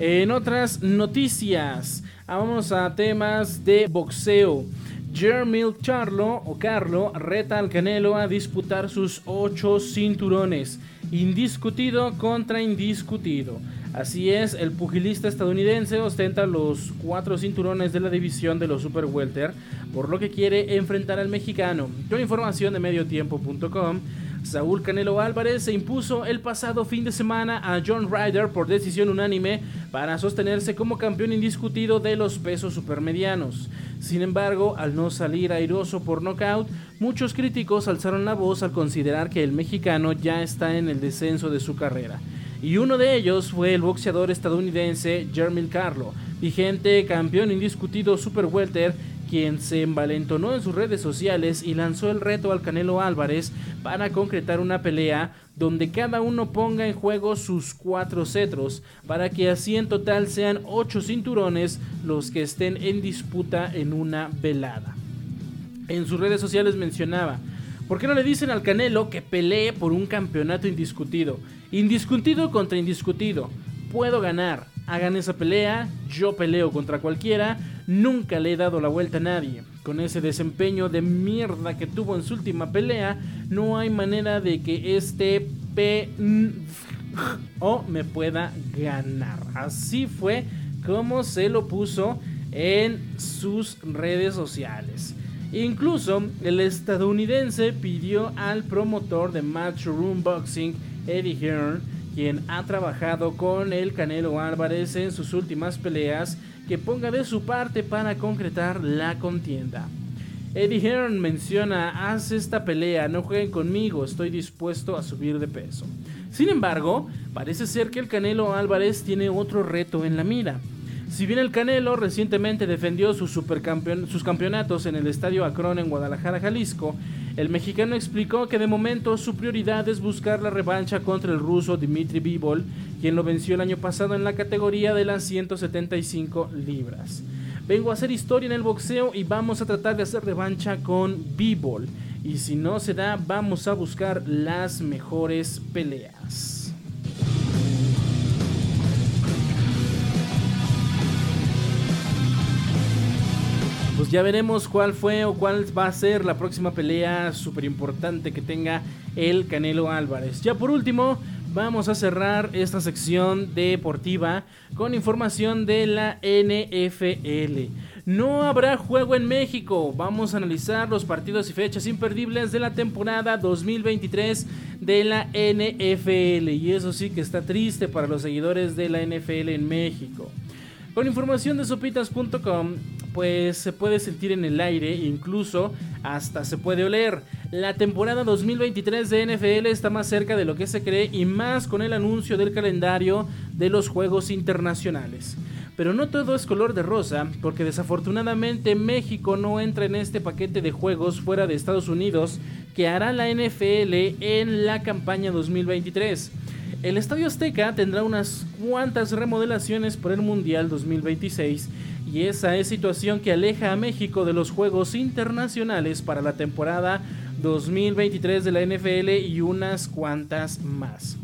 En otras noticias, vamos a temas de boxeo. Jermil Charlo o Carlo reta al Canelo a disputar sus ocho cinturones, indiscutido contra indiscutido. Así es, el pugilista estadounidense ostenta los cuatro cinturones de la división de los Super Welter, por lo que quiere enfrentar al mexicano. Con información de mediotiempo.com, Saúl Canelo Álvarez se impuso el pasado fin de semana a John Ryder por decisión unánime para sostenerse como campeón indiscutido de los pesos supermedianos. Sin embargo, al no salir airoso por nocaut, muchos críticos alzaron la voz al considerar que el mexicano ya está en el descenso de su carrera. Y uno de ellos fue el boxeador estadounidense Jeremy Carlo, vigente campeón indiscutido super welter quien se envalentonó en sus redes sociales y lanzó el reto al Canelo Álvarez para concretar una pelea donde cada uno ponga en juego sus cuatro cetros, para que así en total sean ocho cinturones los que estén en disputa en una velada. En sus redes sociales mencionaba, ¿por qué no le dicen al Canelo que pelee por un campeonato indiscutido? Indiscutido contra indiscutido. Puedo ganar. Hagan esa pelea, yo peleo contra cualquiera, nunca le he dado la vuelta a nadie. Con ese desempeño de mierda que tuvo en su última pelea, no hay manera de que este P o me pueda ganar. Así fue como se lo puso en sus redes sociales. Incluso el estadounidense pidió al promotor de Matchroom Boxing, Eddie Hearn, quien ha trabajado con el Canelo Álvarez en sus últimas peleas, que ponga de su parte para concretar la contienda. Eddie Hearn menciona, haz esta pelea, no jueguen conmigo, estoy dispuesto a subir de peso. Sin embargo, parece ser que el Canelo Álvarez tiene otro reto en la mira. Si bien el Canelo recientemente defendió sus, sus campeonatos en el Estadio Akron en Guadalajara, Jalisco, el mexicano explicó que de momento su prioridad es buscar la revancha contra el ruso Dmitry Bivol, quien lo venció el año pasado en la categoría de las 175 libras. Vengo a hacer historia en el boxeo y vamos a tratar de hacer revancha con Bivol. Y si no se da, vamos a buscar las mejores peleas. Pues ya veremos cuál fue o cuál va a ser la próxima pelea súper importante que tenga el Canelo Álvarez. Ya por último, vamos a cerrar esta sección deportiva con información de la NFL. No habrá juego en México. Vamos a analizar los partidos y fechas imperdibles de la temporada 2023 de la NFL. Y eso sí que está triste para los seguidores de la NFL en México. Con información de sopitas.com, pues se puede sentir en el aire, incluso hasta se puede oler. La temporada 2023 de NFL está más cerca de lo que se cree y más con el anuncio del calendario de los Juegos Internacionales. Pero no todo es color de rosa, porque desafortunadamente México no entra en este paquete de juegos fuera de Estados Unidos que hará la NFL en la campaña 2023. El Estadio Azteca tendrá unas cuantas remodelaciones por el Mundial 2026 y esa es situación que aleja a México de los Juegos Internacionales para la temporada 2023 de la NFL y unas cuantas más.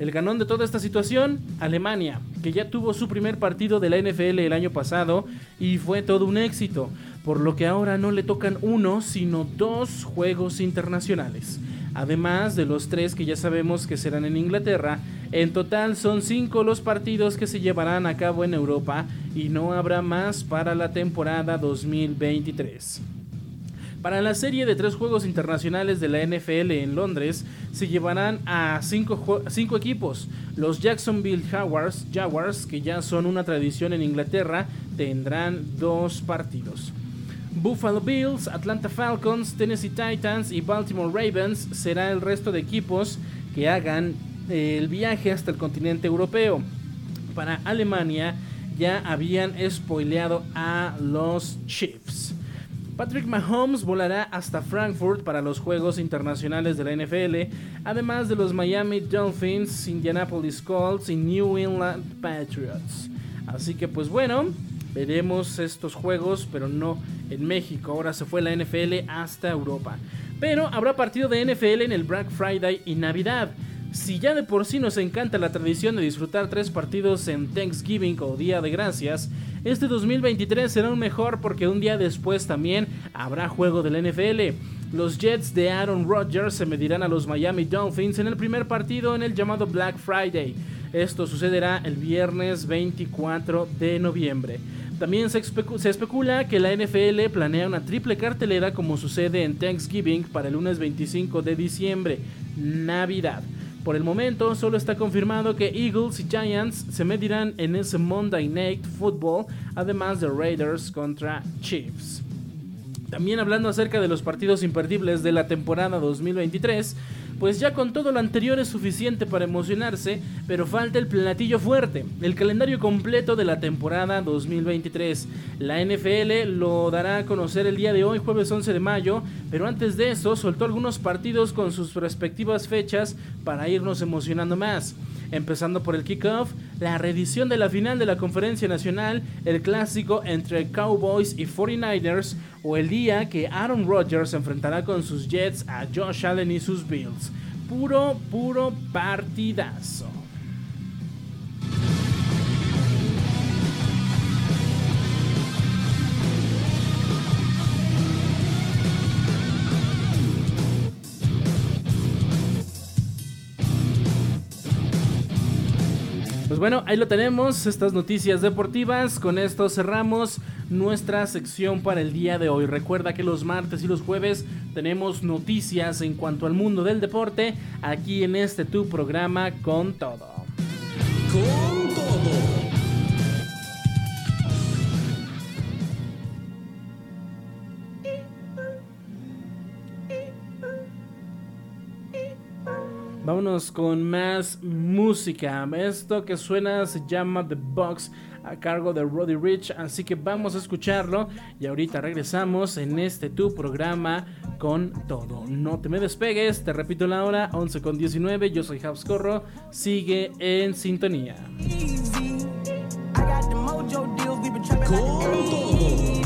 El ganón de toda esta situación, Alemania, que ya tuvo su primer partido de la NFL el año pasado y fue todo un éxito, por lo que ahora no le tocan uno, sino dos Juegos Internacionales además de los tres que ya sabemos que serán en Inglaterra. En total son cinco los partidos que se llevarán a cabo en Europa y no habrá más para la temporada 2023. Para la serie de tres juegos internacionales de la NFL en Londres se llevarán a cinco, equipos. Los Jacksonville Jaguars, Jaguars, que ya son una tradición en Inglaterra, tendrán dos partidos. Buffalo Bills, Atlanta Falcons, Tennessee Titans y Baltimore Ravens será el resto de equipos que hagan eh, el viaje hasta el continente europeo. Para Alemania ya habían spoileado a los Chiefs. Patrick Mahomes volará hasta Frankfurt para los Juegos Internacionales de la NFL, además de los Miami Dolphins, Indianapolis Colts y New England Patriots. Así que pues bueno, veremos estos juegos, pero no en México. Ahora se fue la NFL hasta Europa. Pero habrá partido de NFL en el Black Friday y Navidad. Si ya de por sí nos encanta la tradición de disfrutar tres partidos en Thanksgiving o Día de Gracias, este 2023 será un mejor porque un día después también habrá juego del NFL. Los Jets de Aaron Rodgers se medirán a los Miami Dolphins en el primer partido en el llamado Black Friday. Esto sucederá el viernes 24 de noviembre. También se, especula que la NFL planea una triple cartelera como sucede en Thanksgiving para el lunes 25 de diciembre, Navidad. Por el momento solo está confirmado que Eagles y Giants se medirán en ese Monday Night Football, además de Raiders contra Chiefs. También hablando acerca de los partidos imperdibles de la temporada 2023, pues ya con todo lo anterior es suficiente para emocionarse, pero falta el platillo fuerte, el calendario completo de la temporada 2023. La NFL lo dará a conocer el día de hoy, jueves 11 de mayo, pero antes de eso soltó algunos partidos con sus respectivas fechas para irnos emocionando más empezando por el kickoff, la reedición de la final de la Conferencia Nacional, el clásico entre Cowboys y 49ers, o el día que Aaron Rodgers enfrentará con sus Jets a Josh Allen y sus Bills. Puro, puro partidazo. Bueno, ahí lo tenemos, estas noticias deportivas. Con esto cerramos nuestra sección para el día de hoy. Recuerda que los martes y los jueves tenemos noticias en cuanto al mundo del deporte aquí en este tu programa con todo. Vámonos con más música. Esto que suena se llama The Box a cargo de Roddy Rich. Así que vamos a escucharlo. Y ahorita regresamos en este tu programa con todo. No te me despegues. Te repito la hora 11 con 19. Yo soy Habs Corro. Sigue en sintonía. Con todo.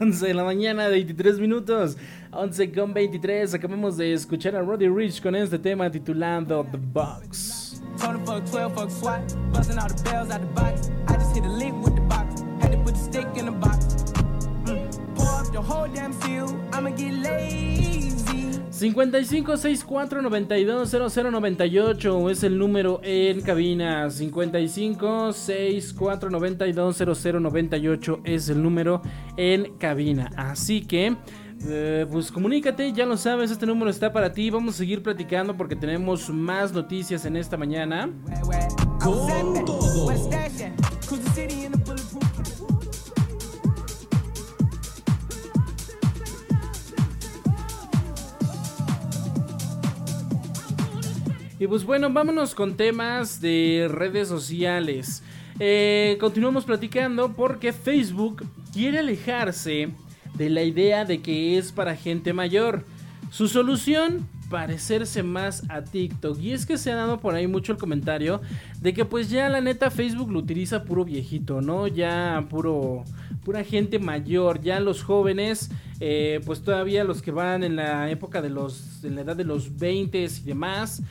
11 de la mañana, 23 minutos. 11 con 23. Acabamos de escuchar a Roddy Rich con este tema titulado The Box. Told him fuck 12, fuck SWAT. Busting all the bells out the box. I just hit a lick with the box. Had to put the stick in the box. Pour up the whole damn seal. I'ma get lazy. 55 64 92 00 98 es el número en cabina. 55 64 92 00 98 es el número en cabina. Así que. eh, pues comunícate, ya lo sabes, este número está para ti. Vamos a seguir platicando porque tenemos más noticias en esta mañana. Con todo. Y pues bueno, vámonos con temas de redes sociales. Eh, continuamos platicando porque Facebook quiere alejarse de la idea de que es para gente mayor. Su solución, parecerse más a TikTok. Y es que se ha dado por ahí mucho el comentario de que pues ya la neta Facebook lo utiliza puro viejito, ¿no? Ya puro pura gente mayor, ya los jóvenes, eh, pues todavía los que van en la época de los, en la edad de los 20 y demás,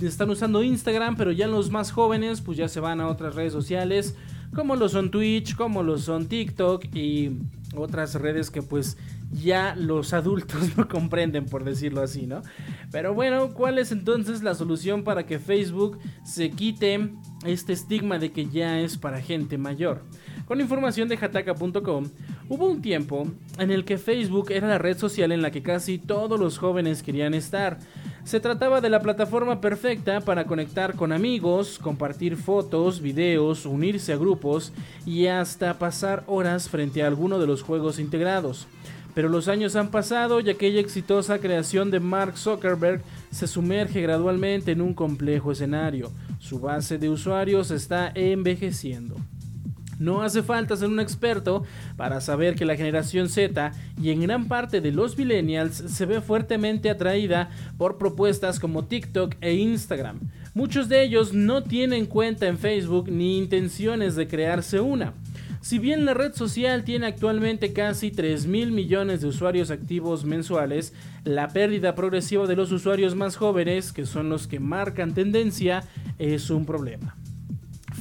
están usando Instagram, pero ya los más jóvenes, pues ya se van a otras redes sociales, como lo son Twitch, como lo son TikTok y otras redes que pues ya los adultos no comprenden, por decirlo así, ¿no? Pero bueno, ¿cuál es entonces la solución para que Facebook se quite este estigma de que ya es para gente mayor? Con información de hataka.com, hubo un tiempo en el que Facebook era la red social en la que casi todos los jóvenes querían estar. Se trataba de la plataforma perfecta para conectar con amigos, compartir fotos, videos, unirse a grupos y hasta pasar horas frente a alguno de los juegos integrados. Pero los años han pasado y aquella exitosa creación de Mark Zuckerberg se sumerge gradualmente en un complejo escenario. Su base de usuarios está envejeciendo. No hace falta ser un experto para saber que la generación Z y en gran parte de los millennials se ve fuertemente atraída por propuestas como TikTok e Instagram. Muchos de ellos no tienen cuenta en Facebook ni intenciones de crearse una. Si bien la red social tiene actualmente casi 3 mil millones de usuarios activos mensuales, la pérdida progresiva de los usuarios más jóvenes, que son los que marcan tendencia, es un problema.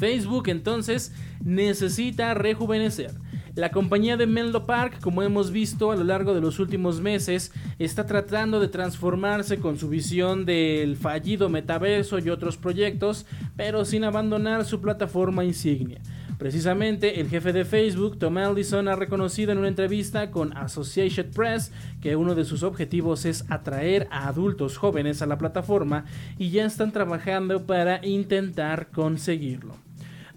Facebook entonces necesita rejuvenecer. La compañía de Menlo Park, como hemos visto a lo largo de los últimos meses, está tratando de transformarse con su visión del fallido metaverso y otros proyectos, pero sin abandonar su plataforma insignia. Precisamente, el jefe de Facebook, Tom Allison, ha reconocido en una entrevista con Associated Press que uno de sus objetivos es atraer a adultos jóvenes a la plataforma y ya están trabajando para intentar conseguirlo.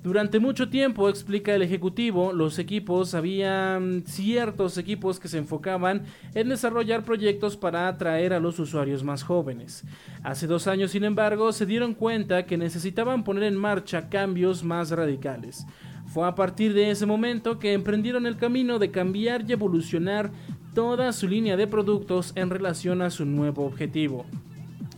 Durante mucho tiempo, explica el ejecutivo, los equipos, había ciertos equipos que se enfocaban en desarrollar proyectos para atraer a los usuarios más jóvenes. Hace dos años, sin embargo, se dieron cuenta que necesitaban poner en marcha cambios más radicales. Fue a partir de ese momento que emprendieron el camino de cambiar y evolucionar toda su línea de productos en relación a su nuevo objetivo.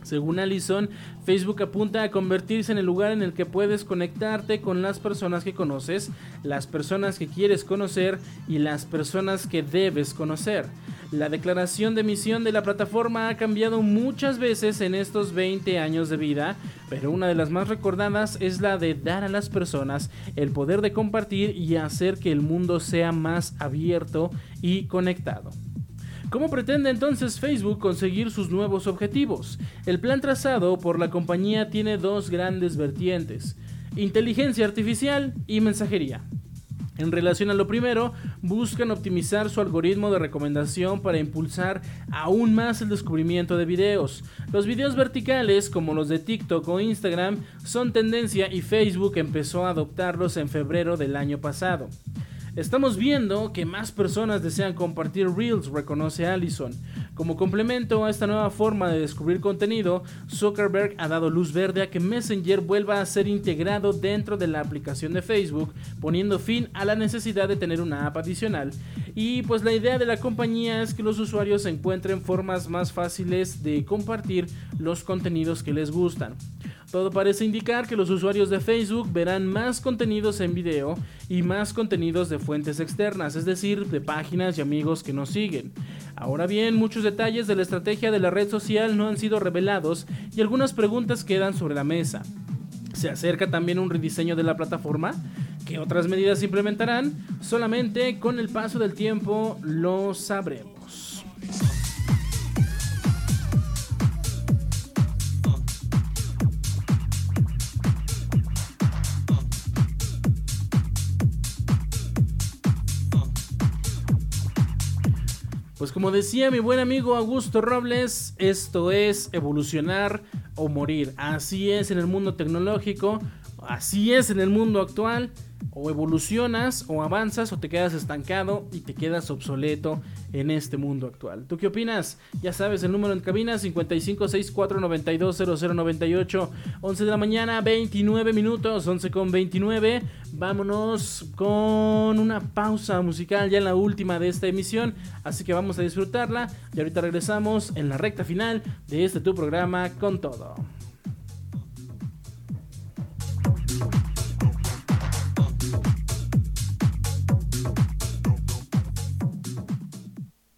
Según Allison, Facebook apunta a convertirse en el lugar en el que puedes conectarte con las personas que conoces, las personas que quieres conocer y las personas que debes conocer. La declaración de misión de la plataforma ha cambiado muchas veces en estos 20 años de vida, pero una de las más recordadas es la de dar a las personas el poder de compartir y hacer que el mundo sea más abierto y conectado. ¿Cómo pretende entonces Facebook conseguir sus nuevos objetivos? El plan trazado por la compañía tiene dos grandes vertientes, inteligencia artificial y mensajería. En relación a lo primero, buscan optimizar su algoritmo de recomendación para impulsar aún más el descubrimiento de videos. Los videos verticales, como los de TikTok o Instagram, son tendencia y Facebook empezó a adoptarlos en febrero del año pasado. Estamos viendo que más personas desean compartir Reels, reconoce Allison. Como complemento a esta nueva forma de descubrir contenido, Zuckerberg ha dado luz verde a que Messenger vuelva a ser integrado dentro de la aplicación de Facebook, poniendo fin a la necesidad de tener una app adicional. Y pues la idea de la compañía es que los usuarios encuentren formas más fáciles de compartir los contenidos que les gustan. Todo parece indicar que los usuarios de Facebook verán más contenidos en video y más contenidos de fuentes externas, es decir, de páginas y amigos que nos siguen. Ahora bien, muchos detalles de la estrategia de la red social no han sido revelados y algunas preguntas quedan sobre la mesa. ¿Se acerca también un rediseño de la plataforma? ¿Qué otras medidas implementarán? Solamente con el paso del tiempo lo sabremos. Pues como decía mi buen amigo Augusto Robles, esto es evolucionar o morir. Así es en el mundo tecnológico, así es en el mundo actual o evolucionas o avanzas o te quedas estancado y te quedas obsoleto en este mundo actual. ¿Tú qué opinas? Ya sabes, el número en cabina 5564920098, 11 de la mañana, 29 minutos, 11 con 29. Vámonos con una pausa musical ya en la última de esta emisión, así que vamos a disfrutarla y ahorita regresamos en la recta final de este tu programa con todo.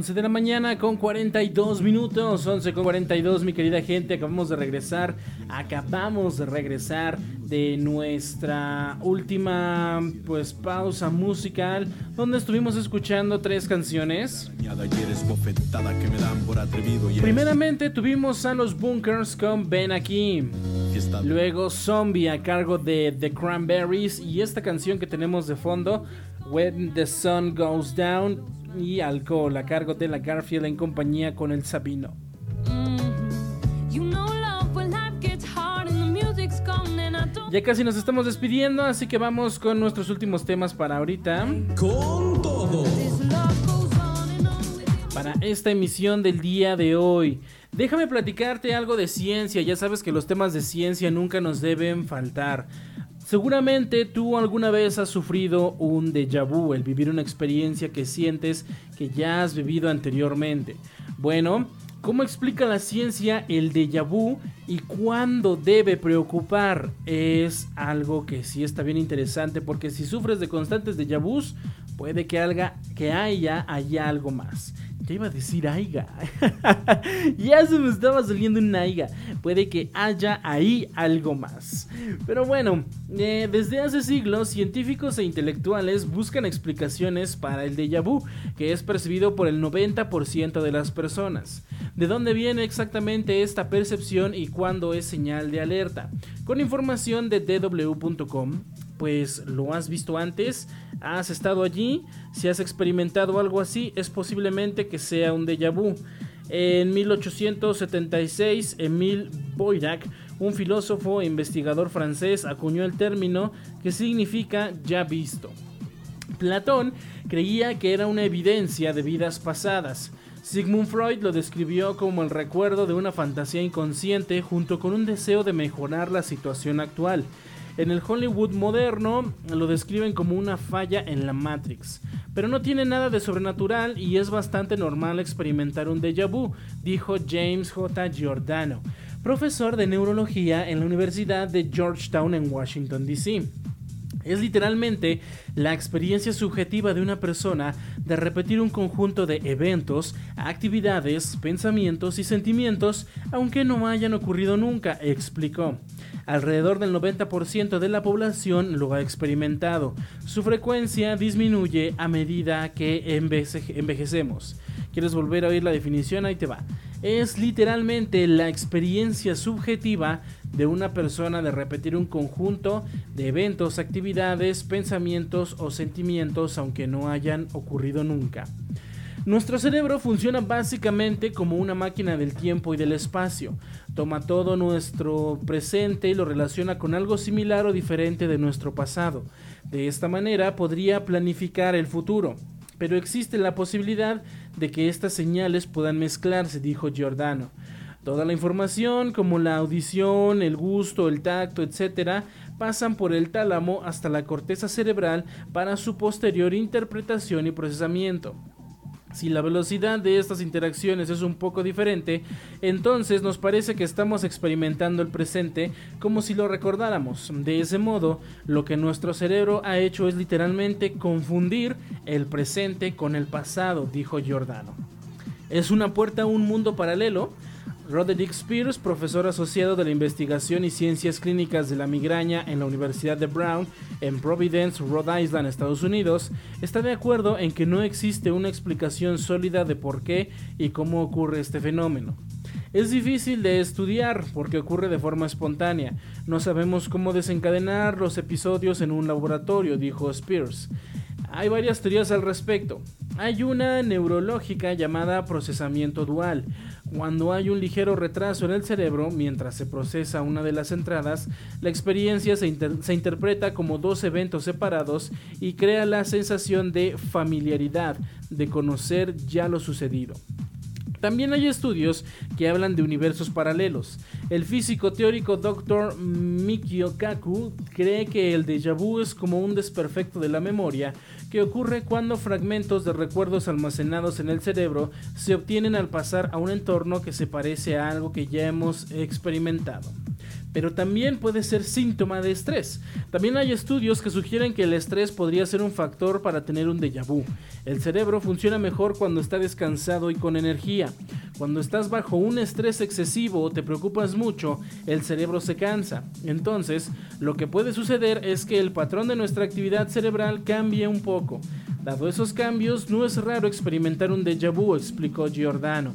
11 de la mañana con 42 minutos, 11 con 42 mi querida gente, acabamos de regresar, acabamos de regresar de nuestra última pues pausa musical donde estuvimos escuchando tres canciones. Primeramente tuvimos a los Bunkers con Ven aquí. Luego Zombie a cargo de The Cranberries y esta canción que tenemos de fondo When the Sun Goes Down y Alcohol a cargo de la Garfield en compañía con el Sabino. Ya casi nos estamos despidiendo, así que vamos con nuestros últimos temas para ahorita. Con todo. Para esta emisión del día de hoy. Déjame platicarte algo de ciencia, ya sabes que los temas de ciencia nunca nos deben faltar. Seguramente tú alguna vez has sufrido un déjà vu, el vivir una experiencia que sientes que ya has vivido anteriormente. Bueno, ¿cómo explica la ciencia el déjà vu y cuándo debe preocupar? Es algo que sí está bien interesante porque si sufres de constantes déjà vus, puede que, haya, algo más iba a decir aiga. ya se me estaba saliendo un aiga. Puede que haya ahí algo más. Pero bueno, eh, desde hace siglos, científicos e intelectuales buscan explicaciones para el déjà vu, que es percibido por el 90% de las personas. ¿De dónde viene exactamente esta percepción y cuándo es señal de alerta? Con información de dw.com, pues lo has visto antes, has estado allí, si has experimentado algo así, es posiblemente que sea un déjà vu. En 1876, Emile Boirac, un filósofo e investigador francés, acuñó el término que significa ya visto. Platón creía que era una evidencia de vidas pasadas. Sigmund Freud lo describió como el recuerdo de una fantasía inconsciente junto con un deseo de mejorar la situación actual. En el Hollywood moderno lo describen como una falla en la Matrix. Pero no tiene nada de sobrenatural y es bastante normal experimentar un déjà vu, dijo James J. Giordano, profesor de neurología en la Universidad de Georgetown en Washington, D.C. Es literalmente la experiencia subjetiva de una persona de repetir un conjunto de eventos, actividades, pensamientos y sentimientos, aunque no hayan ocurrido nunca, explicó. Alrededor del 90% de la población lo ha experimentado. Su frecuencia disminuye a medida que envejecemos. ¿Quieres volver a oír la definición? Ahí te va. Es literalmente la experiencia subjetiva de una persona de repetir un conjunto de eventos, actividades, pensamientos o sentimientos aunque no hayan ocurrido nunca. Nuestro cerebro funciona básicamente como una máquina del tiempo y del espacio. Toma todo nuestro presente y lo relaciona con algo similar o diferente de nuestro pasado. De esta manera podría planificar el futuro. Pero existe la posibilidad de que estas señales puedan mezclarse, dijo Giordano. Toda la información, como la audición, el gusto, el tacto, etc., pasan por el tálamo hasta la corteza cerebral para su posterior interpretación y procesamiento. Si la velocidad de estas interacciones es un poco diferente, entonces nos parece que estamos experimentando el presente como si lo recordáramos. De ese modo, lo que nuestro cerebro ha hecho es literalmente confundir el presente con el pasado, dijo Giordano. Es una puerta a un mundo paralelo Roderick Spears, profesor asociado de la investigación y ciencias clínicas de la migraña en la Universidad de Brown en Providence, Rhode Island, Estados Unidos, está de acuerdo en que no existe una explicación sólida de por qué y cómo ocurre este fenómeno. Es difícil de estudiar porque ocurre de forma espontánea. No sabemos cómo desencadenar los episodios en un laboratorio, dijo Spears. Hay varias teorías al respecto. Hay una neurológica llamada procesamiento dual. Cuando hay un ligero retraso en el cerebro mientras se procesa una de las entradas, la experiencia se, interpreta como dos eventos separados y crea la sensación de familiaridad, de conocer ya lo sucedido. También hay estudios que hablan de universos paralelos. El físico teórico Dr. Mikio Kaku cree que el déjà vu es como un desperfecto de la memoria que ocurre cuando fragmentos de recuerdos almacenados en el cerebro se obtienen al pasar a un entorno que se parece a algo que ya hemos experimentado pero también puede ser síntoma de estrés. También hay estudios que sugieren que el estrés podría ser un factor para tener un déjà vu. El cerebro funciona mejor cuando está descansado y con energía. Cuando estás bajo un estrés excesivo o te preocupas mucho, el cerebro se cansa. Entonces, lo que puede suceder es que el patrón de nuestra actividad cerebral cambie un poco. Dado esos cambios, no es raro experimentar un déjà vu, explicó Giordano.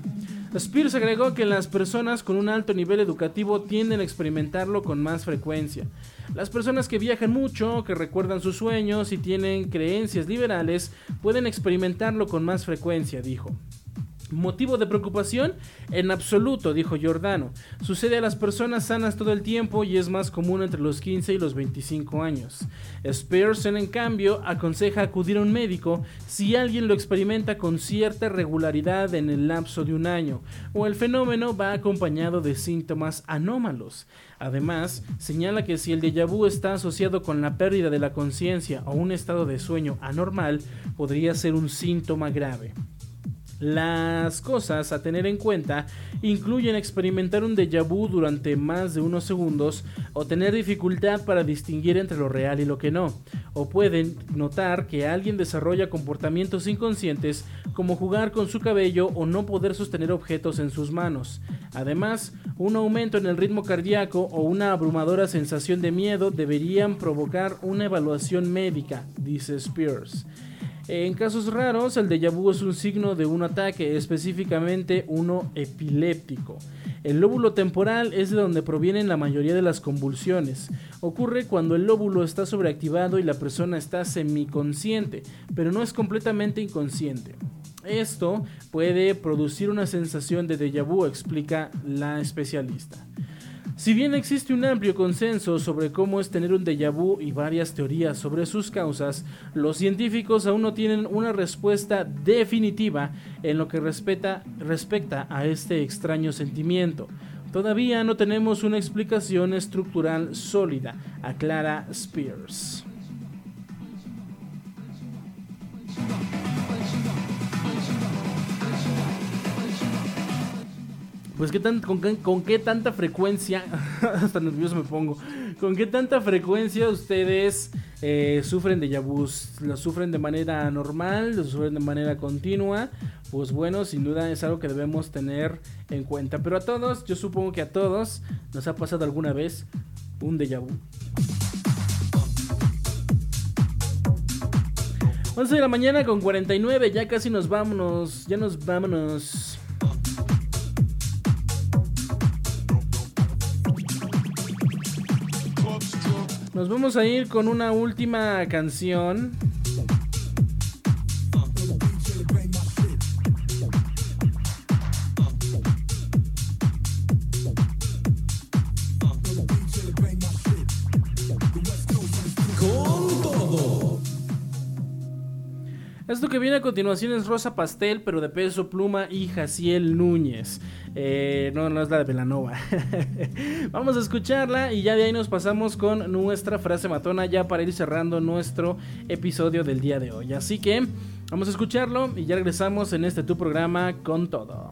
Spears agregó que las personas con un alto nivel educativo tienden a experimentarlo con más frecuencia. Las personas que viajan mucho, que recuerdan sus sueños y tienen creencias liberales, pueden experimentarlo con más frecuencia, dijo. ¿Motivo de preocupación? En absoluto, dijo Giordano. Sucede a las personas sanas todo el tiempo y es más común entre los 15 y los 25 años. Spears, en cambio, aconseja acudir a un médico si alguien lo experimenta con cierta regularidad en el lapso de un año o el fenómeno va acompañado de síntomas anómalos. Además, señala que si el déjà vu está asociado con la pérdida de la conciencia o un estado de sueño anormal, podría ser un síntoma grave. Las cosas a tener en cuenta incluyen experimentar un déjà vu durante más de unos segundos o tener dificultad para distinguir entre lo real y lo que no, o pueden notar que alguien desarrolla comportamientos inconscientes como jugar con su cabello o no poder sostener objetos en sus manos. Además, un aumento en el ritmo cardíaco o una abrumadora sensación de miedo deberían provocar una evaluación médica, dice Spears. En casos raros, el déjà vu es un signo de un ataque, específicamente uno epiléptico. El lóbulo temporal es de donde provienen la mayoría de las convulsiones. Ocurre cuando el lóbulo está sobreactivado y la persona está semiconsciente, pero no es completamente inconsciente. Esto puede producir una sensación de déjà vu, explica la especialista. Si bien existe un amplio consenso sobre cómo es tener un déjà vu y varias teorías sobre sus causas, los científicos aún no tienen una respuesta definitiva en lo que respecta, a este extraño sentimiento. Todavía no tenemos una explicación estructural sólida, aclara Spears. Pues qué tan, con, qué- con qué tanta frecuencia, hasta nervioso me pongo, con qué tanta frecuencia ustedes eh, sufren de vus, lo sufren de manera normal, lo sufren de manera continua, pues bueno, sin duda es algo que debemos tener en cuenta. Pero a todos, yo supongo que a todos nos ha pasado alguna vez un déjà vu. 11 de la mañana con 49, ya casi nos vámonos, ya nos vámonos. Nos vamos a ir con una última canción. Esto que viene a continuación es Rosa Pastel, pero de peso pluma y Jaciel Núñez. Eh, no, no es la de Velanova. Vamos a escucharla y ya de ahí nos pasamos con nuestra frase matona ya para ir cerrando nuestro episodio del día de hoy. Así que vamos a escucharlo y ya regresamos en este tu programa con todo.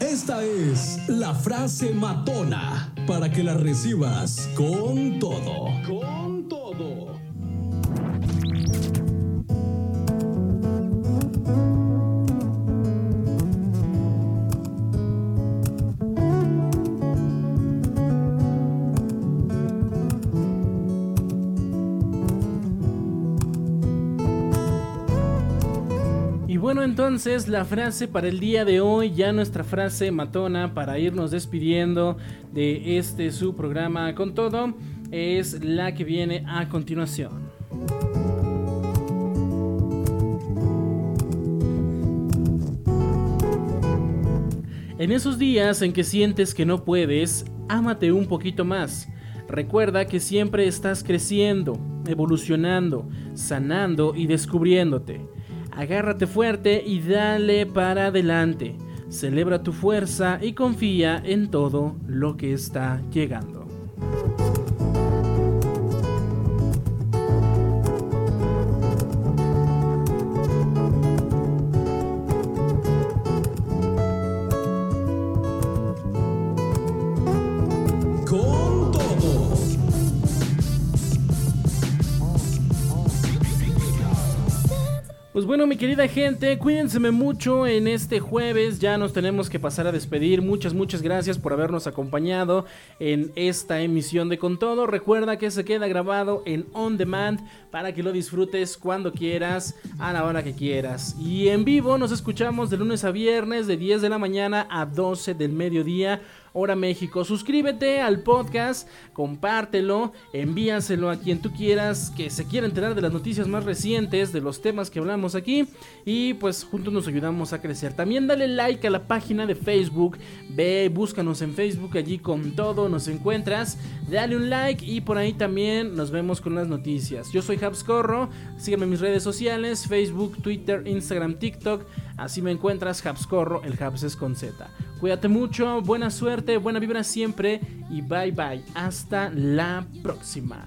Esta es la frase matona para que la recibas con todo. Con todo. Bueno, entonces la frase para el día de hoy, ya nuestra frase matona para irnos despidiendo de este su programa con todo, es la que viene a continuación. En esos días en que sientes que no puedes, ámate un poquito más. Recuerda que siempre estás creciendo. evolucionando, sanando y descubriéndote. Agárrate fuerte y dale para adelante. Celebra tu fuerza y confía en todo lo que está llegando. Bueno, mi querida gente, cuídense mucho en este jueves. Ya nos tenemos que pasar a despedir. Muchas, muchas gracias por habernos acompañado en esta emisión de Con Todo. Recuerda que se queda grabado en On Demand para que lo disfrutes cuando quieras, a la hora que quieras. Y en vivo nos escuchamos de lunes a viernes, de 10 de la mañana a 12 del mediodía Hora México. Suscríbete al podcast, compártelo, envíaselo a quien tú quieras que se quiera enterar de las noticias más recientes, de los temas que hablamos aquí y pues juntos nos ayudamos a crecer. También dale like a la página de Facebook, ve, búscanos en Facebook, allí con todo nos encuentras, dale un like y por ahí también nos vemos con las noticias. Yo soy Habs Corro, sígueme en mis redes sociales, Facebook, Twitter, Instagram, TikTok. Así me encuentras, Habscorro, el Habs es con Z. Cuídate mucho, buena suerte, buena vibra siempre y bye bye. Hasta la próxima.